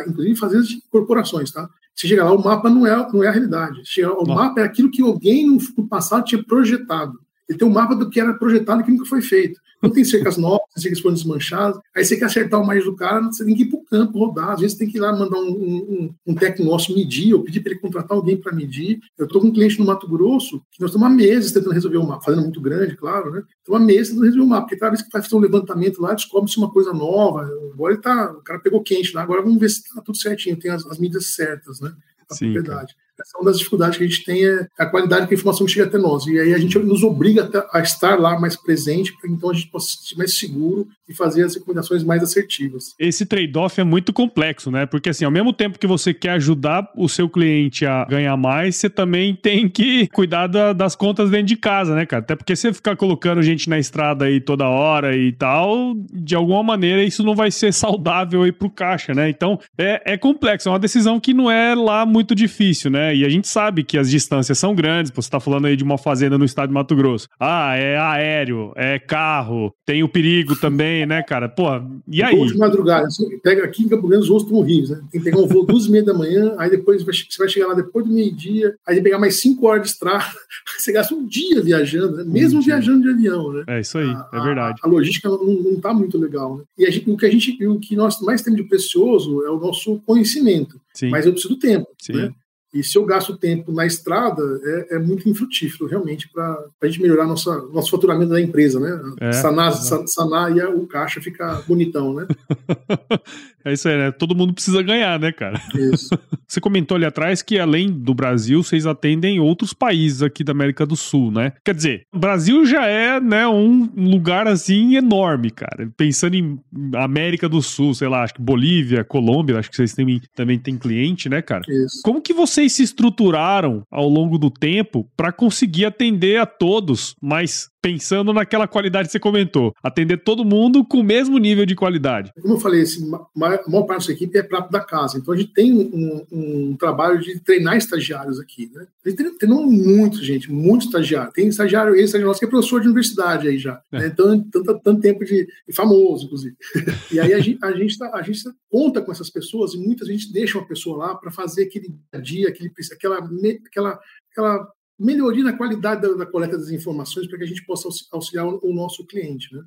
inclusive fazendas de corporações, tá? Se chegar lá, o mapa não é, não é a realidade. Chegar, o mapa é aquilo que alguém no, no passado tinha projetado. Ele tem um mapa do que era projetado e que nunca foi feito. Não tem cercas novas, tem cercas foram desmanchadas. Aí você quer acertar o mais do cara, você tem que ir para o campo rodar. Às vezes tem que ir lá mandar um, um, um técnico nosso medir, ou pedir para ele contratar alguém para medir. Eu estou com um cliente no Mato Grosso que nós estamos há meses tentando resolver o mapa, fazendo muito grande, claro, né? Estamos há meses tentando resolver o mapa, porque cada vez que faz um levantamento lá, descobre-se uma coisa nova. Agora ele tá, o cara pegou quente lá, agora vamos ver se está tudo certinho, tem as, as medidas certas, né? A Sim, propriedade. Cara. Uma das dificuldades que a gente tem é a qualidade que a informação chega até nós. E aí a gente nos obriga a estar lá mais presente, para então a gente possa se sentir mais seguro e fazer as recomendações mais assertivas. Esse trade-off é muito complexo, né? Porque assim, ao mesmo tempo que você quer ajudar o seu cliente a ganhar mais, você também tem que cuidar da, das contas dentro de casa, né, cara? Até porque você ficar colocando gente na estrada aí toda hora e tal, de alguma maneira isso não vai ser saudável aí pro caixa, né? Então é, é complexo, é uma decisão que não é lá muito difícil, né? E a gente sabe que as distâncias são grandes. Você está falando aí de uma fazenda no estado de Mato Grosso. Ah, é aéreo, é carro, tem o perigo também, né, cara? Pô, e aí? de madrugada, assim, pega aqui em Campo Grande, os voos estão horríveis, né? Tem que pegar um voo duas e meia da manhã, aí depois você vai chegar lá depois do meio-dia, aí tem que pegar mais cinco horas de estrada. (laughs) Você gasta um dia viajando, né? mesmo um viajando de avião, né? É isso aí, a, é verdade. A, a logística não está muito legal, né? E gente, o que a gente, o que nós mais temos de precioso é o nosso conhecimento. Sim. Mas eu preciso do tempo, Sim. né? E se eu gasto tempo na estrada, é, é muito infrutífero, realmente, para a gente melhorar nossa, nosso faturamento da empresa, né? É, sanar, sanar e o caixa ficar bonitão, né? (laughs) É isso aí, né? Todo mundo precisa ganhar, né, cara? Isso. (laughs) Você comentou ali atrás que além do Brasil, vocês atendem outros países aqui da América do Sul, né? Quer dizer, o Brasil já é, né, um lugar assim enorme, cara. Pensando em América do Sul, sei lá, acho que Bolívia, Colômbia, acho que vocês têm, também têm cliente, né, cara? Isso. Como que vocês se estruturaram ao longo do tempo para conseguir atender a todos, mas pensando naquela qualidade que você comentou. Atender todo mundo com o mesmo nível de qualidade. Como eu falei, assim, a maior parte da equipe é prato da casa. Então a gente tem um, um trabalho de treinar estagiários aqui. Né? A gente treinou muito, gente, muito estagiário. Tem estagiário, esse estagiário nosso que é professor de universidade aí já. É. Né? Então, tanto, tanto tempo de, famoso, inclusive. (laughs) e aí a gente, a, gente tá, a gente conta com essas pessoas e muitas vezes deixa uma pessoa lá para fazer aquele dia, aquele, aquela, aquela aquela melhoria na qualidade da, da coleta das informações para que a gente possa auxiliar o, o nosso cliente. Né?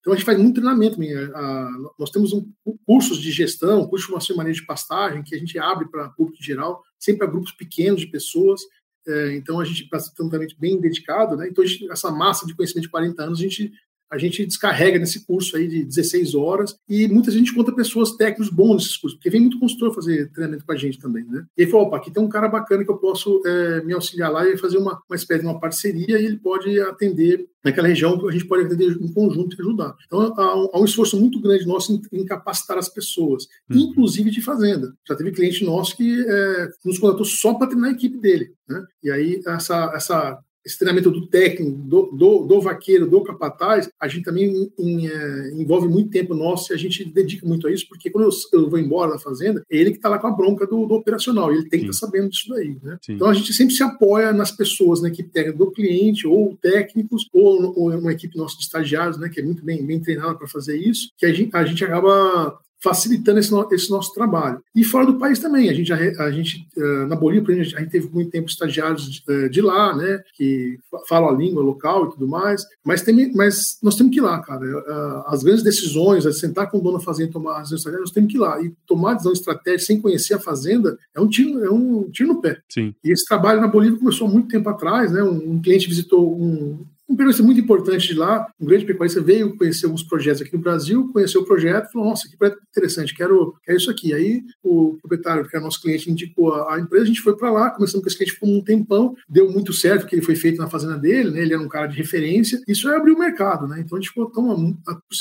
Então a gente faz muito treinamento. A, nós temos um, cursos de gestão, cursos de formação e manejo de pastagem que a gente abre para público geral, sempre para grupos pequenos de pessoas. É, então a gente está também bem dedicado, né? Então gente, essa massa de conhecimento de 40 anos a gente a gente descarrega nesse curso aí de 16 horas e muita gente conta pessoas técnicos bons nesses cursos, porque vem muito consultor fazer treinamento com a gente também, né? E aí falou, opa, aqui tem um cara bacana que eu posso é, me auxiliar lá e fazer uma, uma espécie de uma parceria e ele pode atender naquela região que a gente pode atender em conjunto e ajudar. Então, há um, esforço muito grande nosso em, em capacitar as pessoas, uhum. inclusive de fazenda. Já teve cliente nosso que é, nos contratou só para treinar a equipe dele. Né? E aí, essa, essa esse treinamento do técnico, do, do, do, vaqueiro, do capataz, a gente também em, é, envolve muito tempo nosso e a gente dedica muito a isso, porque quando eu, eu vou embora da fazenda, é ele que está lá com a bronca do, do operacional, ele tem que estar tá sabendo disso daí. Né? Então a gente sempre se apoia nas pessoas, na equipe técnica do cliente, ou técnicos, ou, ou uma equipe nossa de estagiários, né, que é muito bem, bem treinada para fazer isso, que a gente, a gente acaba facilitando esse, no, esse, nosso trabalho. E fora do país também, a gente, a, a gente uh, na Bolívia, a gente, a gente, teve muito tempo estagiários de, uh, de, lá, né, que falam a língua local e tudo mais, mas, tem, mas nós temos que ir lá, cara. Uh, as grandes decisões, sentar com o dono da fazenda e tomar as decisões nós temos que ir lá. E tomar decisão estratégica sem conhecer a fazenda é um tiro, é um tiro no pé. Sim. E esse trabalho na Bolívia começou há muito tempo atrás, né, um, um cliente visitou um, um período muito importante de lá, um grande pecuarista veio conhecer alguns projetos aqui no Brasil, conheceu o projeto, falou, nossa, que projeto interessante, quero, quero isso aqui. Aí o proprietário, que é nosso cliente, indicou a, a empresa, a gente foi para lá, começamos com esse cliente por um tempão, deu muito certo, porque ele foi feito na fazenda dele, né, ele era um cara de referência, isso é abrir o mercado, né, então a gente ficou tão...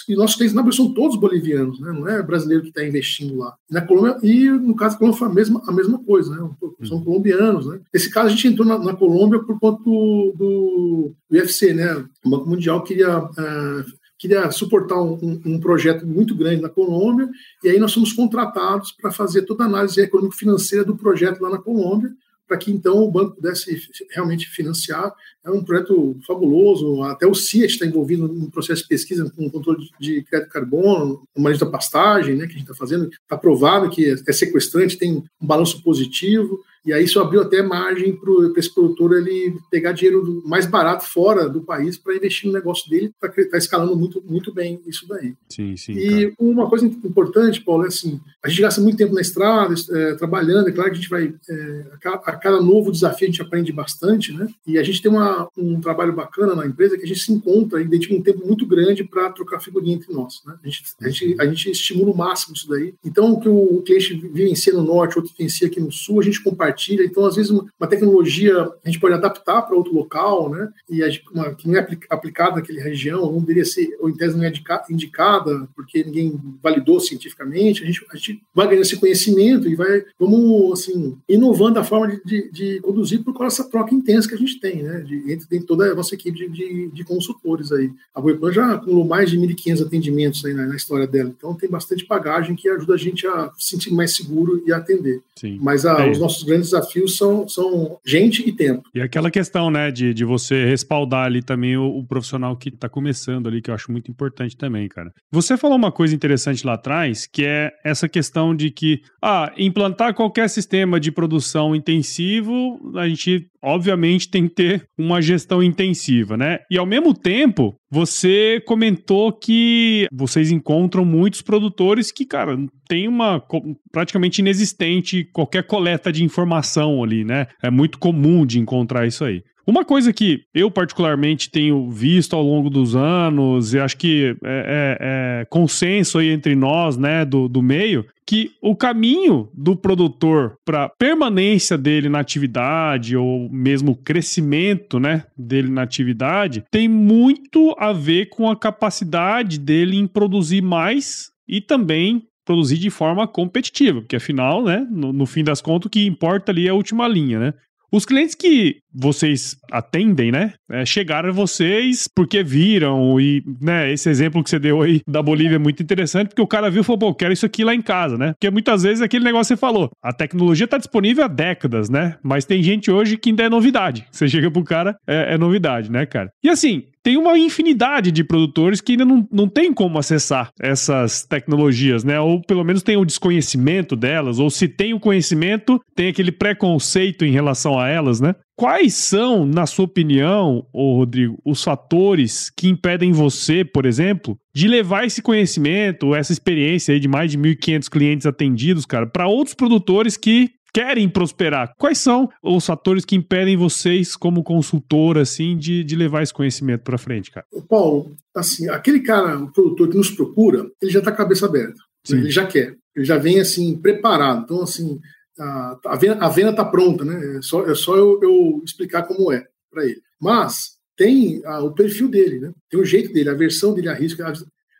E nossos clientes na Bolívia são todos bolivianos, né, não é brasileiro que está investindo lá. E na Colômbia, e no caso da Colômbia foi a mesma, a mesma coisa, né, são colombianos, né. Nesse caso a gente entrou na, na Colômbia por conta do, do, do UFC, né? O Banco Mundial queria, uh, queria suportar um, um, projeto muito grande na Colômbia, e aí nós fomos contratados para fazer toda a análise econômico-financeira do projeto lá na Colômbia, para que então o banco pudesse realmente financiar. É um projeto fabuloso, até o CIA está envolvido no processo de pesquisa com controle de crédito carbono, o manejo da pastagem, né, que a gente está fazendo, está provado que é sequestrante, tem um balanço positivo, e aí isso abriu até margem para esse produtor ele pegar dinheiro mais barato fora do país para investir no negócio dele, está tá escalando muito, muito bem isso daí. Sim, sim. E tá. uma coisa importante, Paulo, é assim, a gente gasta muito tempo na estrada, é, trabalhando, é claro que a gente vai, é, a, cada novo desafio a gente aprende bastante, né? E a gente tem uma, um trabalho bacana na empresa que a gente se encontra e dedica um tempo muito grande para trocar figurinha entre nós, né? A gente, a, gente, a gente estimula o máximo isso daí. Então, o que o cliente vivencia no norte, outro vivencia aqui no sul, a gente compartilha compartilha. Então, às vezes, uma, tecnologia a gente pode adaptar para outro local, né? E uma, que não é aplicada naquela região, não deveria ser, ou em tese não é indicada, porque ninguém validou cientificamente. A gente, a gente vai ganhando esse conhecimento e vai, vamos, assim, inovando a forma de, de, de conduzir por causa dessa troca intensa que a gente tem, né? De, entre, toda a nossa equipe de, de, de consultores aí. A Boipan já acumulou mais de 1.500 atendimentos aí na, na, história dela, então tem bastante bagagem que ajuda a gente a se sentir mais seguro e a atender. Sim. Mas a, é. os nossos grandes desafios são, são gente e tempo. E aquela questão, né, de, de você respaldar ali também o, o profissional que está começando ali, que eu acho muito importante também, cara. Você falou uma coisa interessante lá atrás, que é essa questão de que, ah, implantar qualquer sistema de produção intensivo, a gente obviamente tem que ter uma gestão intensiva, né? E ao mesmo tempo, você comentou que vocês encontram muitos produtores que, cara, tem uma praticamente inexistente qualquer coleta de informação ali, né? É muito comum de encontrar isso aí. Uma coisa que eu particularmente tenho visto ao longo dos anos, e acho que é, é, é consenso aí entre nós, né, do, do meio, que o caminho do produtor para permanência dele na atividade ou mesmo crescimento, né, dele na atividade tem muito a ver com a capacidade dele em produzir mais e também produzir de forma competitiva, porque afinal, né, no, no fim das contas, o que importa ali é a última linha, né? Os clientes que vocês atendem, né? É, chegaram a vocês porque viram e, né, esse exemplo que você deu aí da Bolívia é muito interessante, porque o cara viu e falou, pô, quero isso aqui lá em casa, né? Porque muitas vezes é aquele negócio que você falou, a tecnologia tá disponível há décadas, né? Mas tem gente hoje que ainda é novidade. Você chega pro cara, é, é novidade, né, cara? E assim, tem uma infinidade de produtores que ainda não, não tem como acessar essas tecnologias, né? Ou pelo menos tem o desconhecimento delas, ou se tem o conhecimento, tem aquele preconceito em relação a elas, né? Quais são, na sua opinião, ô Rodrigo, os fatores que impedem você, por exemplo, de levar esse conhecimento, essa experiência aí de mais de 1.500 clientes atendidos, cara, para outros produtores que querem prosperar. Quais são os fatores que impedem vocês, como consultor, assim, de, de levar esse conhecimento para frente, cara? Paulo, assim, aquele cara, o produtor que nos procura, ele já está cabeça aberta. Sim. Ele já quer. Ele já vem, assim, preparado. Então, assim, a, a venda, a venda tá pronta, né? É só, é só eu, eu explicar como é para ele. Mas tem a, o perfil dele, né? Tem o jeito dele, a versão dele a risco.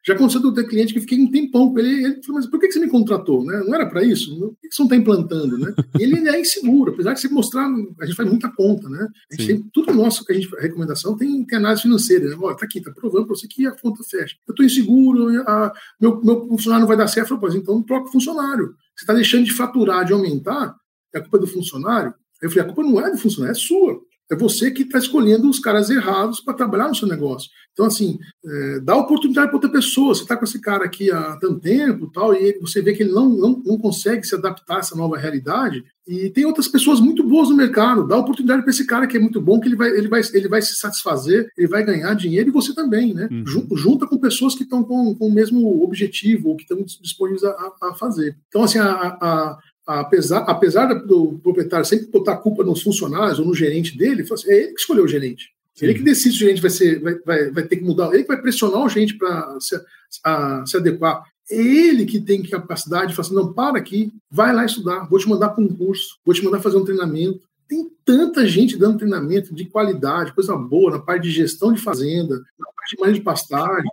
Já aconteceu do ter cliente que fiquei um tempão com ele, ele falou, mas por que você me contratou? Né? Não era para isso? Por que você não está implantando? Né? E ele é inseguro, apesar de você mostrar, a gente faz muita conta, né? A gente tem, tudo nosso que a gente, recomendação tem, tem análise financeira, né? Olha, tá aqui, tá provando para você que a conta fecha. Eu estou inseguro, a, meu, meu funcionário não vai dar certo, eu falei, então troca o funcionário. Você está deixando de faturar, de aumentar, é a culpa do funcionário? Eu falei, a culpa não é do funcionário, é sua. É você que está escolhendo os caras errados para trabalhar no seu negócio. Então, assim, é, dá oportunidade para outra pessoa. Você está com esse cara aqui há tanto tempo tal, e você vê que ele não, não, não consegue se adaptar a essa nova realidade. E tem outras pessoas muito boas no mercado. Dá oportunidade para esse cara que é muito bom, que ele vai, ele, vai, ele vai se satisfazer, ele vai ganhar dinheiro e você também, né? Uhum. Junta com pessoas que estão com, com o mesmo objetivo ou que estão disponíveis a, a fazer. Então, assim, a, a, apesar, apesar do proprietário sempre botar a culpa nos funcionários ou no gerente dele, assim, é ele que escolheu o gerente. Sim. Ele que decide se o gerente vai, ser, vai, vai, vai ter que mudar, ele que vai pressionar o gerente para se, se adequar. É ele que tem capacidade de falar assim, não, para aqui, vai lá estudar, vou te mandar para um curso, vou te mandar fazer um treinamento. Tem tanta gente dando treinamento de qualidade, coisa boa, na parte de gestão de fazenda, na parte de manejo de pastagem?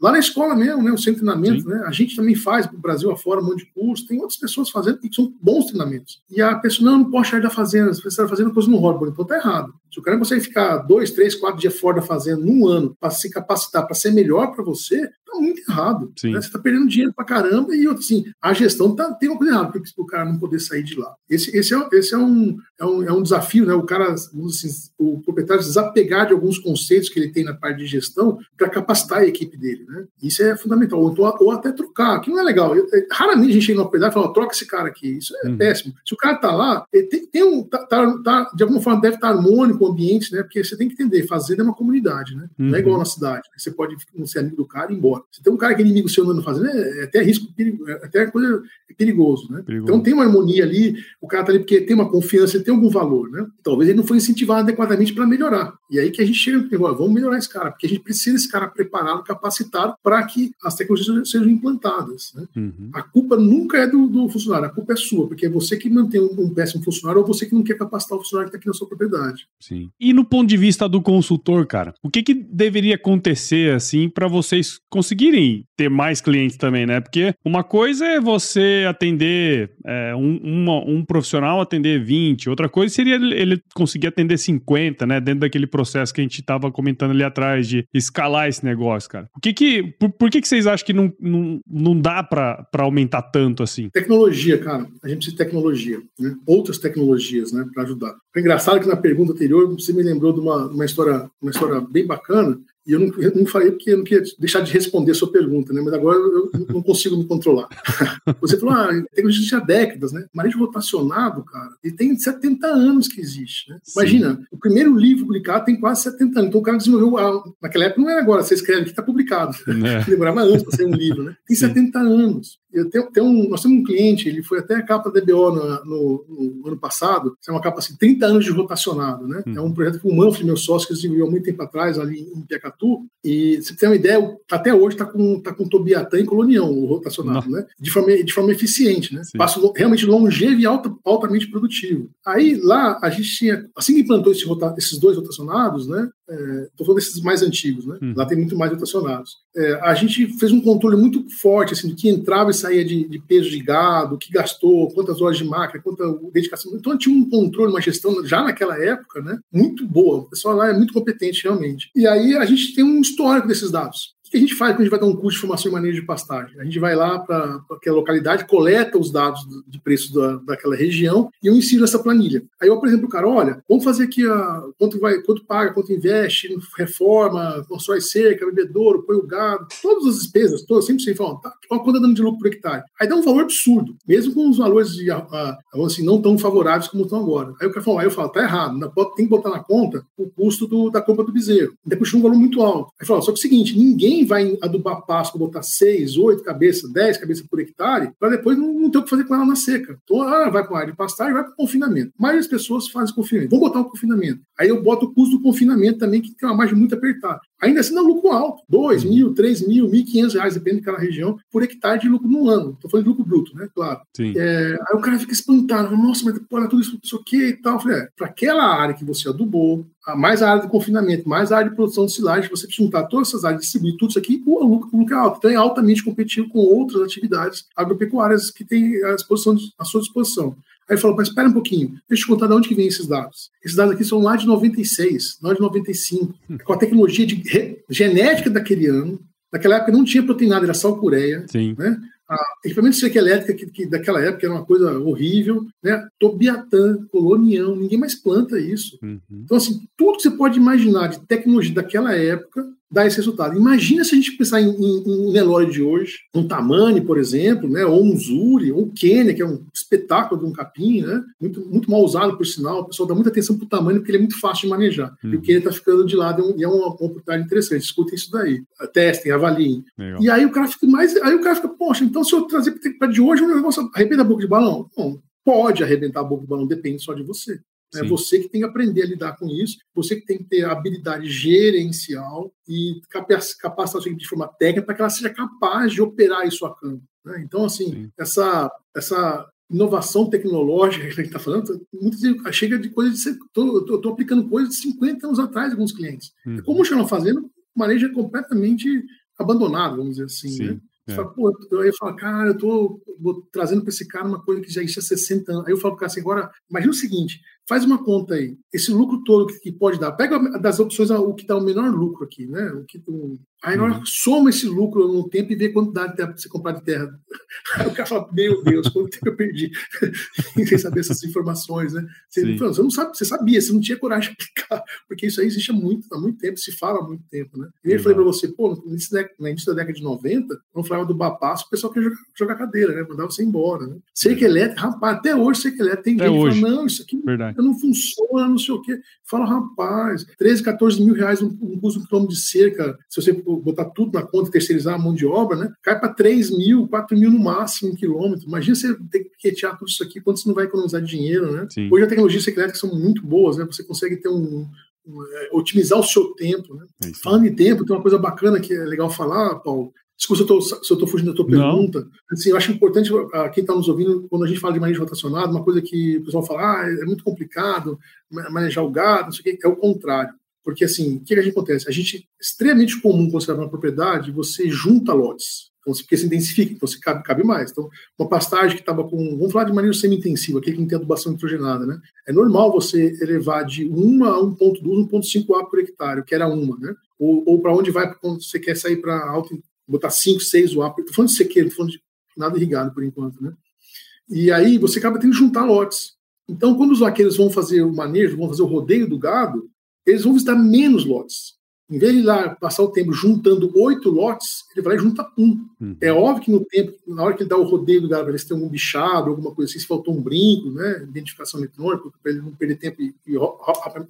Lá na escola mesmo, né, o centro de treinamento, né, a gente também faz para o Brasil afora um monte de curso, tem outras pessoas fazendo e são bons treinamentos. E a pessoa, não, não posso sair da fazenda, você está fazendo coisa no roda, então tá errado. Se o cara consegue ficar dois, três, quatro dias fora da fazenda num ano para se capacitar para ser melhor para você, tá muito errado. Né? Você está perdendo dinheiro para caramba e assim, a gestão tá, tem uma coisa errada porque o cara não poder sair de lá. Esse, esse, é, esse é, um, é, um, é um desafio, né? O cara, assim, o proprietário desapegar de alguns conceitos que ele tem na parte de gestão para capacitar a equipe dele, né? Isso é fundamental. Ou, ou até trocar, que não é legal. Eu, raramente a gente chega no proprietário e fala, troca esse cara aqui. Isso é uhum. péssimo. Se o cara tá lá, ele tem, tem um, tá, tá, tá, de alguma forma deve estar harmônico o ambiente, né? Porque você tem que entender, fazenda é uma comunidade, né? Uhum. Não é igual uhum. na cidade. Você pode não ser amigo do cara e ir embora. Se tem um cara que é inimigo seu andando fazenda, é, é até risco, é até coisa perigoso, né? Perigoso. Então tem uma harmonia ali, o cara tá ali porque tem uma confiança, ele tem algum valor, né? Talvez ele não foi incentivado adequadamente para melhorar. E aí que a gente chega e vamos melhorar esse cara, porque a gente precisa desse cara preparado, capacitado para que as tecnologias sejam implantadas. Né? Uhum. A culpa nunca é do, do, funcionário, a culpa é sua, porque é você que mantém um, um péssimo funcionário ou você que não quer capacitar o funcionário que está aqui na sua propriedade. Sim. E no ponto de vista do consultor, cara, o que, que deveria acontecer assim para vocês conseguirem ter mais clientes também, né? Porque uma coisa é você atender é, um, uma, um profissional atender 20, outra coisa seria ele conseguir atender 50, né? Dentro daquele processo que a gente estava comentando ali atrás de escalar esse negócio, cara. O que que, por, por que, que vocês acham que não, não, não dá para aumentar tanto assim? Tecnologia, cara. A gente precisa de tecnologia, né? Outras tecnologias, né? Para ajudar. Foi engraçado que na pergunta anterior você me lembrou de uma, uma história, uma história bem bacana e eu não, eu não falei porque eu não queria deixar de responder a sua pergunta, né? Mas agora eu não consigo me controlar. (laughs) Você falou, ah, tecnologia há décadas, né? Manejo rotacionado, cara, ele tem 70 anos que existe, né? Imagina, o primeiro livro publicado tem quase 70 anos. Então o cara desenvolveu, ah, naquela época não é agora, você escreve que está publicado. É. (laughs) Demorava anos para ser um livro, né? Tem Sim. 70 anos. Eu tenho, tenho um, nós temos um cliente, ele foi até a capa da DBO no, no, no, ano passado, é uma capa assim, 30 anos de rotacionado, né? Hum. É um projeto que o Manfred, meu sócio, que desenvolveu há muito tempo atrás, ali em E se você tem uma ideia, até hoje está com, tá com Tobiatã e Colonião, o rotacionado, né? De forma, de forma eficiente, né? Sim. Passo realmente longevo e alta, altamente produtivo. Aí, lá, a gente tinha, assim que implantou esse, esses dois rotacionados, né? Estou é, falando desses mais antigos, né? Hum. Lá tem muito mais rotacionados. É, a gente fez um controle muito forte, assim, do que entrava e saía de, de peso de gado, o que gastou, quantas horas de máquina, quanta dedicação. Então tinha um controle, uma gestão já naquela época, né? Muito boa. O pessoal lá é muito competente, realmente. E aí a gente tem um histórico desses dados. O que a gente faz quando a gente vai dar um curso de formação e manejo de pastagem? A gente vai lá para aquela localidade, coleta os dados de preço da, daquela região e eu ensino essa planilha. Aí eu apresento para o cara, olha, vamos fazer aqui a, quanto, vai, quanto paga, quanto investe, reforma, constrói cerca, bebedouro, põe o gado, todas as despesas, todas, sempre sem falar, tá, quanto está dando de lucro por hectare? Aí dá um valor absurdo, mesmo com os valores de, a, a, assim, não tão favoráveis como estão agora. Aí o cara fala, aí eu falo, tá errado, tem que botar na conta o custo do, da compra do bezerro. Ainda puxa um valor muito alto. Aí fala, só que é o seguinte, ninguém ninguém vai adubar pasto, botar seis, oito cabeças, dez cabeças por hectare, para depois não, não, ter o que fazer com ela na seca. Então, ah, vai para área de pastagem, vai para o confinamento. Mas as pessoas fazem confinamento. Vou botar um confinamento. Aí eu boto o custo do confinamento também, que tem uma margem muito apertada. Ainda assim, dá lucro alto. 2 mil, 3 mil, 1.500 reais, depende daquela região, por hectare de lucro no ano. Estou falando de lucro bruto, né? Claro. É, aí o cara fica espantado. Nossa, mas olha tudo isso, isso aqui e tal. Eu falei, é, para aquela área que você adubou, mais a área de confinamento, mais a área de produção de silagem, você juntar todas essas áreas, distribuir tudo isso aqui, o lucro, o lucro é alto. Então é altamente competitivo com outras atividades agropecuárias que tem à, disposição, à sua disposição. Aí falou, mas espera um pouquinho, deixa eu te contar de onde que vem esses dados. Esses dados aqui são lá de 96, lá de 95, hum. com a tecnologia de genética daquele ano. Naquela época não tinha proteinado, era sal pureia. Sim. Né? a equipamento de cerca elétrica que, que, daquela época era uma coisa horrível, né? Tobiatã, colonião, ninguém mais planta isso. Uhum. Então, assim, tudo que você pode imaginar de tecnologia daquela época dá esse resultado. Imagina se a gente pensar em, em, em Nelore de hoje, um Tamani, por exemplo, né? ou um Zuri, ou um Kenya, que é um espetáculo de um capim, né? muito, muito mal usado, por sinal. O pessoal dá muita atenção para o tamanho, porque ele é muito fácil de manejar. Uhum. E o Kenya está ficando de lado e é uma oportunidade interessante. Escutem isso daí. Testem, avaliem. Legal. E aí o cara fica mais. Aí o cara fica, poxa, então se eu trazer para de hoje um negócio arrebenta a boca de balão? Bom, pode arrebentar a boca de balão, depende só de você. É você que tem que aprender a lidar com isso, você que tem que ter habilidade gerencial e capacitação de forma técnica para que ela seja capaz de operar isso a campo. Né? Então, assim, essa, essa inovação tecnológica que a gente está falando, muitas vezes chega de coisas de. Estou aplicando coisas de 50 anos atrás alguns clientes. Uhum. Como estão fazendo, o manejo é completamente abandonado, vamos dizer assim. Sim. Né? É. Fala, Pô, eu falar, cara, eu tô, trazendo para esse cara uma coisa que já existe há 60 anos. Aí eu falo para o cara assim, agora, imagina o seguinte, faz uma conta aí, esse lucro todo que, pode dar, pega das opções o que dá o menor lucro aqui, né? O que, o, aí agora uhum. soma esse lucro no tempo e vê quanto dá de terra para você comprar de terra. Aí (laughs) o cara fala, meu Deus, quanto tempo eu perdi (laughs) sem saber essas informações, né? Você, você, não sabe, você sabia, você não tinha coragem de aplicar, porque isso aí existe há muito, há muito tempo, se fala há muito tempo, né? E eu falei para você, pô, no início, da, no início da década de 90, quando falava do Bapasso, o pessoal queria jogar, jogar cadeira, né? Mandava você embora, né? Cerca elétrica, rapaz, até hoje cerca elétrica tem até gente hoje. que fala, não, isso aqui Verdade não funciona, não sei o quê. Fala, rapaz, 13, 14 mil reais um, um custo um quilômetro de cerca, se você botar tudo na conta e terceirizar a mão de obra, né? Cai para 3 mil, 4 mil no máximo um quilômetro. Imagina você ter que quietear tudo isso aqui, quanto você não vai economizar de dinheiro, né? Sim. Hoje a tecnologia elétrica são muito boas, né? Você consegue ter um, é, otimizar o seu tempo. Né? É Falando em tempo, tem uma coisa bacana que é legal falar, Paulo, Desculpa se eu estou fugindo da tua pergunta. Assim, eu acho importante, uh, quem está nos ouvindo, quando a gente fala de manejo rotacionado, uma coisa que o pessoal fala, ah, é muito complicado manejar o gado, não sei o quê, é o contrário. Porque, assim, o que, que a gente acontece? A gente, extremamente comum quando você vai uma propriedade, você junta lotes. Então, porque se intensifica, então você cabe, cabe mais. Então, uma pastagem que estava com, vamos falar de manejo semi-intensivo, aquele que não tem adubação nitrogenada, né? É normal você elevar de 1 a 1.2, 1.5 A por hectare, que era uma, né? Ou, ou para onde vai quando você quer sair para alta botar 5, 6 UAP. Estou falando de sequeiro, estou falando de nada irrigado por enquanto, né? E aí você acaba tendo que juntar lotes. Então, quando os vaqueiros vão fazer o manejo, vão fazer o rodeio do gado, eles vão visitar menos lotes. Em vez de ir lá passar o tempo juntando oito lotes, ele vai lá e junta um. Uhum. É óbvio que no tempo, na hora que ele dá o rodeio do gado, para ver se tem algum bichado, alguma coisa assim, se faltou um brinco, né? Identificação eletrônica, para ele não perder tempo e, e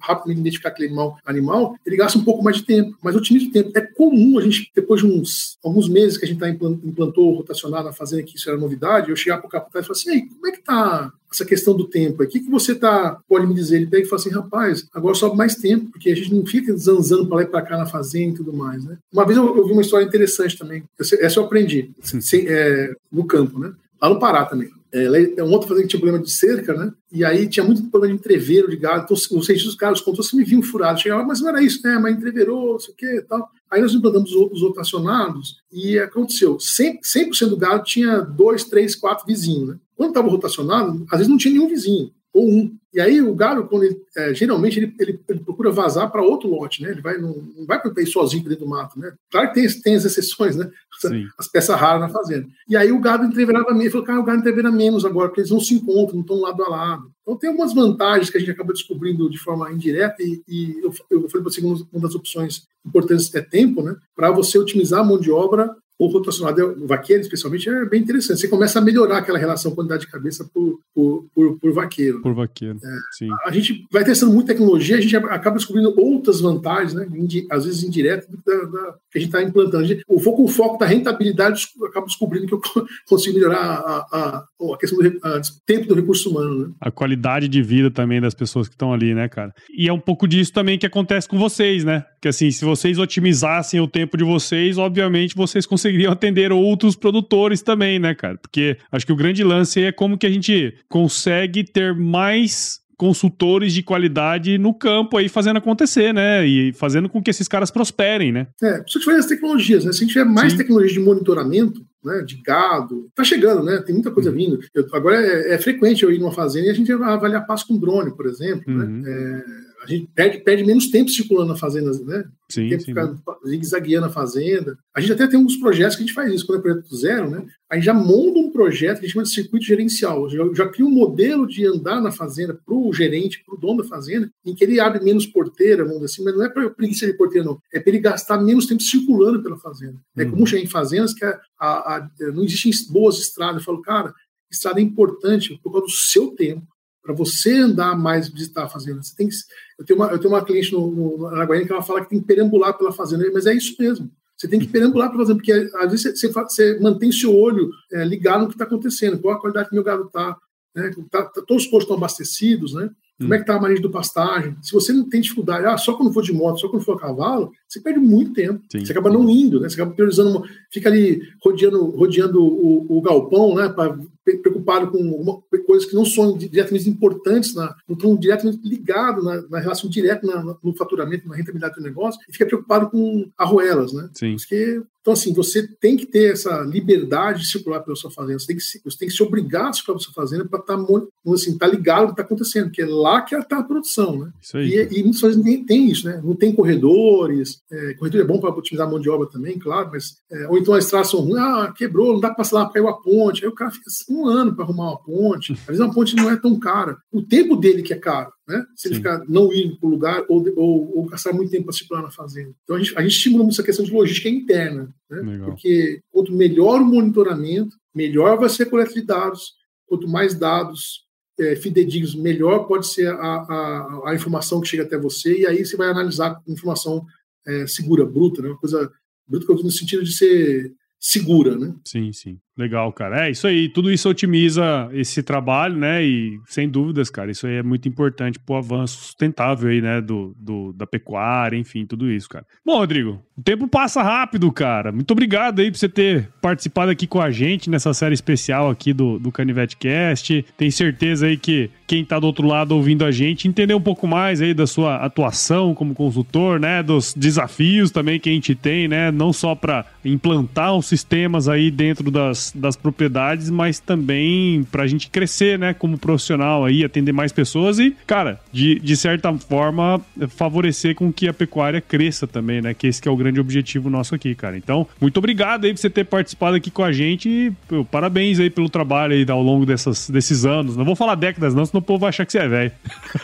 rapidamente identificar aquele animal, animal, ele gasta um pouco mais de tempo, mas otimiza o tempo. É comum a gente, depois de uns alguns meses que a gente tá implantou rotacionar na fazenda, que isso era novidade, eu chegar para o capitão e falar assim: Ei, como é que tá essa questão do tempo? O que, que você tá, pode me dizer? Ele pega e fala assim: rapaz, agora sobe mais tempo, porque a gente não fica zanzando para lá e para cá na fazenda e tudo mais. Né? Uma vez eu, eu vi uma história interessante também, essa eu aprendi, sem, é, no campo, né? lá no Pará também. É, é um outro fazenda que tinha problema de cerca, né? E aí tinha muito problema de entreveiro de gado. Então, os registros caros contou se me viam furado. Chegava, mas não era isso, né? Mas entreverou, não sei o quê tal. Aí nós implantamos os rotacionados e aconteceu. 100%, 100 do gado tinha dois, três, quatro vizinhos, né? Quando estava rotacionado, às vezes não tinha nenhum vizinho ou um. E aí o galo, quando ele, é, geralmente, ele, ele, ele, procura vazar para outro lote, né? Ele vai, não, não vai para sozinho dentro do mato, né? Claro que tem, tem as exceções, né? Sim. As peças raras na fazenda. E aí o gado entreverava menos, falou, cara, o gado entrevera menos agora, porque eles não se encontram, não estão lado a lado. Então tem algumas vantagens que a gente acaba descobrindo de forma indireta, e, e eu, eu falei para você, uma das opções importantes é tempo, né? Para você otimizar a mão de obra o rotacionado vaqueiro, especialmente, é bem interessante. Você começa a melhorar aquela relação quantidade de cabeça por, por, por, por vaqueiro. Por vaqueiro, é, sim. A gente vai testando muita tecnologia, a gente acaba descobrindo outras vantagens, né, às vezes indiretas, da, da, que a gente está implantando. Gente, o foco, o foco da rentabilidade, eu acabo descobrindo que eu (laughs) consigo melhorar a, a, a questão do a, tempo do recurso humano. Né? A qualidade de vida também das pessoas que estão ali, né, cara? E é um pouco disso também que acontece com vocês, né? Que assim, se vocês otimizassem o tempo de vocês, obviamente vocês conseguiriam conseguiriam atender outros produtores também, né, cara? Porque acho que o grande lance é como que a gente consegue ter mais consultores de qualidade no campo aí fazendo acontecer, né? E fazendo com que esses caras prosperem, né? É, precisa fazer as tecnologias, né? Se a gente tiver mais Sim. tecnologia de monitoramento, né, de gado, tá chegando, né? Tem muita coisa uhum. vindo. Eu, agora é, é, frequente eu ir numa fazenda e a gente avaliar passo com drone, por exemplo, né? uhum. né? É, a gente perde, perde menos tempo circulando na fazenda, né? Sim, tempo sim. Ficar zigue-zagueando a fazenda. A gente até tem alguns projetos que a gente faz isso, quando é projeto zero, né? A gente já monta um projeto que a gente chama de circuito gerencial. Já, já cria um modelo de andar na fazenda para o gerente, para o dono da fazenda, em que ele abre menos porteira, vamos dizer assim, mas não é para preguiça de porteira, não. É para ele gastar menos tempo circulando pela fazenda. É uhum. comum chegar em fazendas que a, a, a, não existem boas estradas. Eu falo, cara, estrada é importante por causa do seu tempo para você andar mais, visitar a fazenda. Você tem que, eu, tenho uma, eu tenho uma cliente no, no Araguaína que ela fala que tem que perambular pela fazenda, mas é isso mesmo. Você tem que perambular pela fazenda, porque às vezes você, você, você mantém seu olho é, ligado no que está acontecendo, qual a qualidade que meu gado está, né? Tá, tá, todos os postos estão abastecidos, né? Como é que está a manejo do pastagem? Se você não tem dificuldade, ah, só quando for de moto, só quando for a cavalo, você perde muito tempo. Sim. Você acaba não indo, né? Você acaba priorizando, fica ali rodeando, rodeando o, o galpão, né? Pra, preocupado com uma, coisas que não são diretamente importantes, na, não estão diretamente ligados na, na, relação direta na, no faturamento, na rentabilidade do negócio, e fica preocupado com arruelas, né? Sim. Porque então, assim, você tem que ter essa liberdade de circular pela sua fazenda. Você tem que, você tem que se obrigar a circular pela sua fazenda para estar tá, assim, tá ligado no que está acontecendo, porque é lá que está a produção, né? Isso aí. E, e muitas vezes nem tem isso, né? Não tem corredores. É, corredor é bom para otimizar a mão de obra também, claro, mas. É, ou então as estradas são ruins, ah, quebrou, não dá para passar lá, caiu a ponte. Aí o cara fica assim, um ano para arrumar uma ponte. Às vezes uma ponte não é tão cara. O tempo dele que é caro. Né? Se ele ficar não ir para o lugar ou, ou, ou, gastar muito tempo para circular na fazenda. Então a gente, a gente estimula muito essa questão de logística interna, né? porque quanto melhor o monitoramento, melhor vai ser a coleta de dados, quanto mais dados é, fidedignos, melhor pode ser a, a, a, informação que chega até você, e aí você vai analisar informação é, segura, bruta, né? uma coisa bruta no sentido de ser segura, né? Sim, sim. Legal, cara. É isso aí. Tudo isso otimiza esse trabalho, né? E sem dúvidas, cara, isso aí é muito importante pro avanço sustentável aí, né? Do, do, da pecuária, enfim, tudo isso, cara. Bom, Rodrigo, o tempo passa rápido, cara. Muito obrigado aí por você ter participado aqui com a gente nessa série especial aqui do, do Canivete Cast. Tenho certeza aí que quem tá do outro lado ouvindo a gente entendeu um pouco mais aí da sua atuação como consultor, né? Dos desafios também que a gente tem, né? Não só para implantar os sistemas aí dentro das das, propriedades, mas também pra gente crescer, né, como profissional aí, atender mais pessoas e, cara, de, de certa forma, favorecer com que a pecuária cresça também, né, que esse que é o grande objetivo nosso aqui, cara. Então, muito obrigado aí por você ter participado aqui com a gente e pô, parabéns aí pelo trabalho aí ao longo dessas, desses anos. Não vou falar décadas não, senão o povo vai achar que você é velho.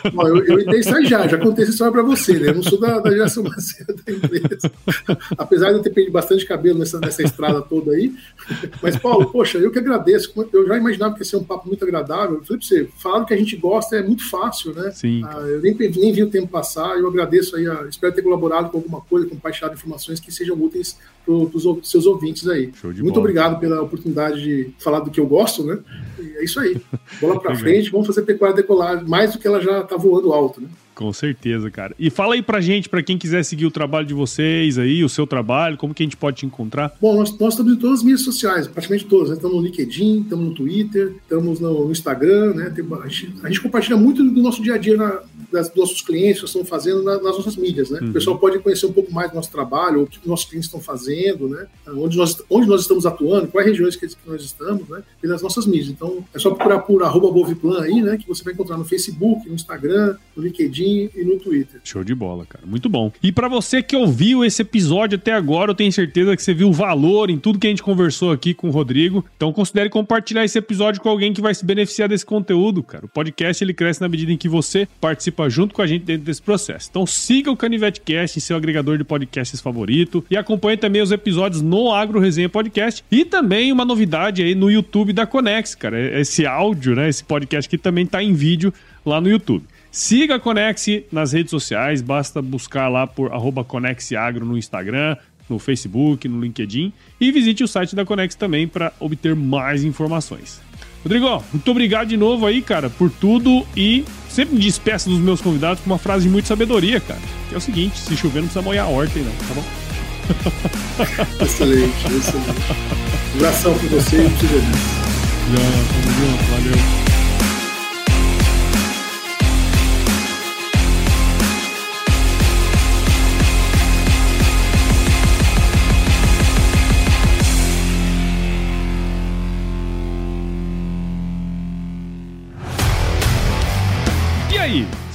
Eu, eu entrei estagiário, já contei essa história pra você, né? Eu não sou da, da geração (laughs) mais da empresa. Apesar de eu ter perdido bastante cabelo nessa, nessa estrada toda aí. Mas, Paulo, poxa, eu que agradeço. Eu já imaginava que ia ser um papo muito agradável. Eu falei pra você, falar do que a gente gosta é muito fácil, né? Sim. Ah, eu nem, nem vi o tempo passar. Eu agradeço aí, a, espero ter colaborado com alguma coisa, compartilhado informações que sejam úteis para os seus ouvintes aí. Muito bola. obrigado pela oportunidade de falar do que eu gosto, né? E é isso aí. (laughs) Bola para frente, vamos fazer pecuária decolar mais do que ela já está voando alto, né? Com certeza, cara. E fala aí pra gente, pra quem quiser seguir o trabalho de vocês aí, o seu trabalho, como que a gente pode te encontrar? Bom, nós, nós estamos em todas as mídias sociais, praticamente todas. Né? Estamos no LinkedIn, estamos no Twitter, estamos no Instagram, né? Tem, a, gente, a, gente, compartilha muito do nosso dia a dia na, das, dos nossos clientes, que estamos fazendo na, nas nossas mídias, né? Uhum. O pessoal pode conhecer um pouco mais do nosso trabalho, o que os nossos clientes estão fazendo, né? Onde nós, onde nós estamos atuando, quais regiões que, nós estamos, né? E nas nossas mídias. Então, é só procurar por arroba Boviplan aí, né? Que você vai encontrar no Facebook, no Instagram, no LinkedIn e no Twitter. Show de bola, cara. Muito bom. E para você que ouviu esse episódio até agora, eu tenho certeza que você viu o valor em tudo que a gente conversou aqui com o Rodrigo. Então considere compartilhar esse episódio com alguém que vai se beneficiar desse conteúdo, cara. O podcast ele cresce na medida em que você participa junto com a gente dentro desse processo. Então siga o Canivete Cast em seu agregador de podcasts favorito e acompanhe também os episódios no Agro Resenha Podcast e também uma novidade aí no YouTube da Conex, cara. Esse áudio, né, esse podcast que também tá em vídeo lá no YouTube. Siga a Conex nas redes sociais, basta buscar lá por arroba Conexagro no Instagram, no Facebook, no LinkedIn e visite o site da Conex também para obter mais informações. Rodrigo, muito obrigado de novo aí, cara, por tudo e sempre me despeço dos meus convidados com uma frase de muita sabedoria, cara. Que é o seguinte: se chover, não precisa molhar a horta aí, não, tá bom? (laughs) excelente, excelente. Um abração pra você e pro Já, tamo junto, valeu.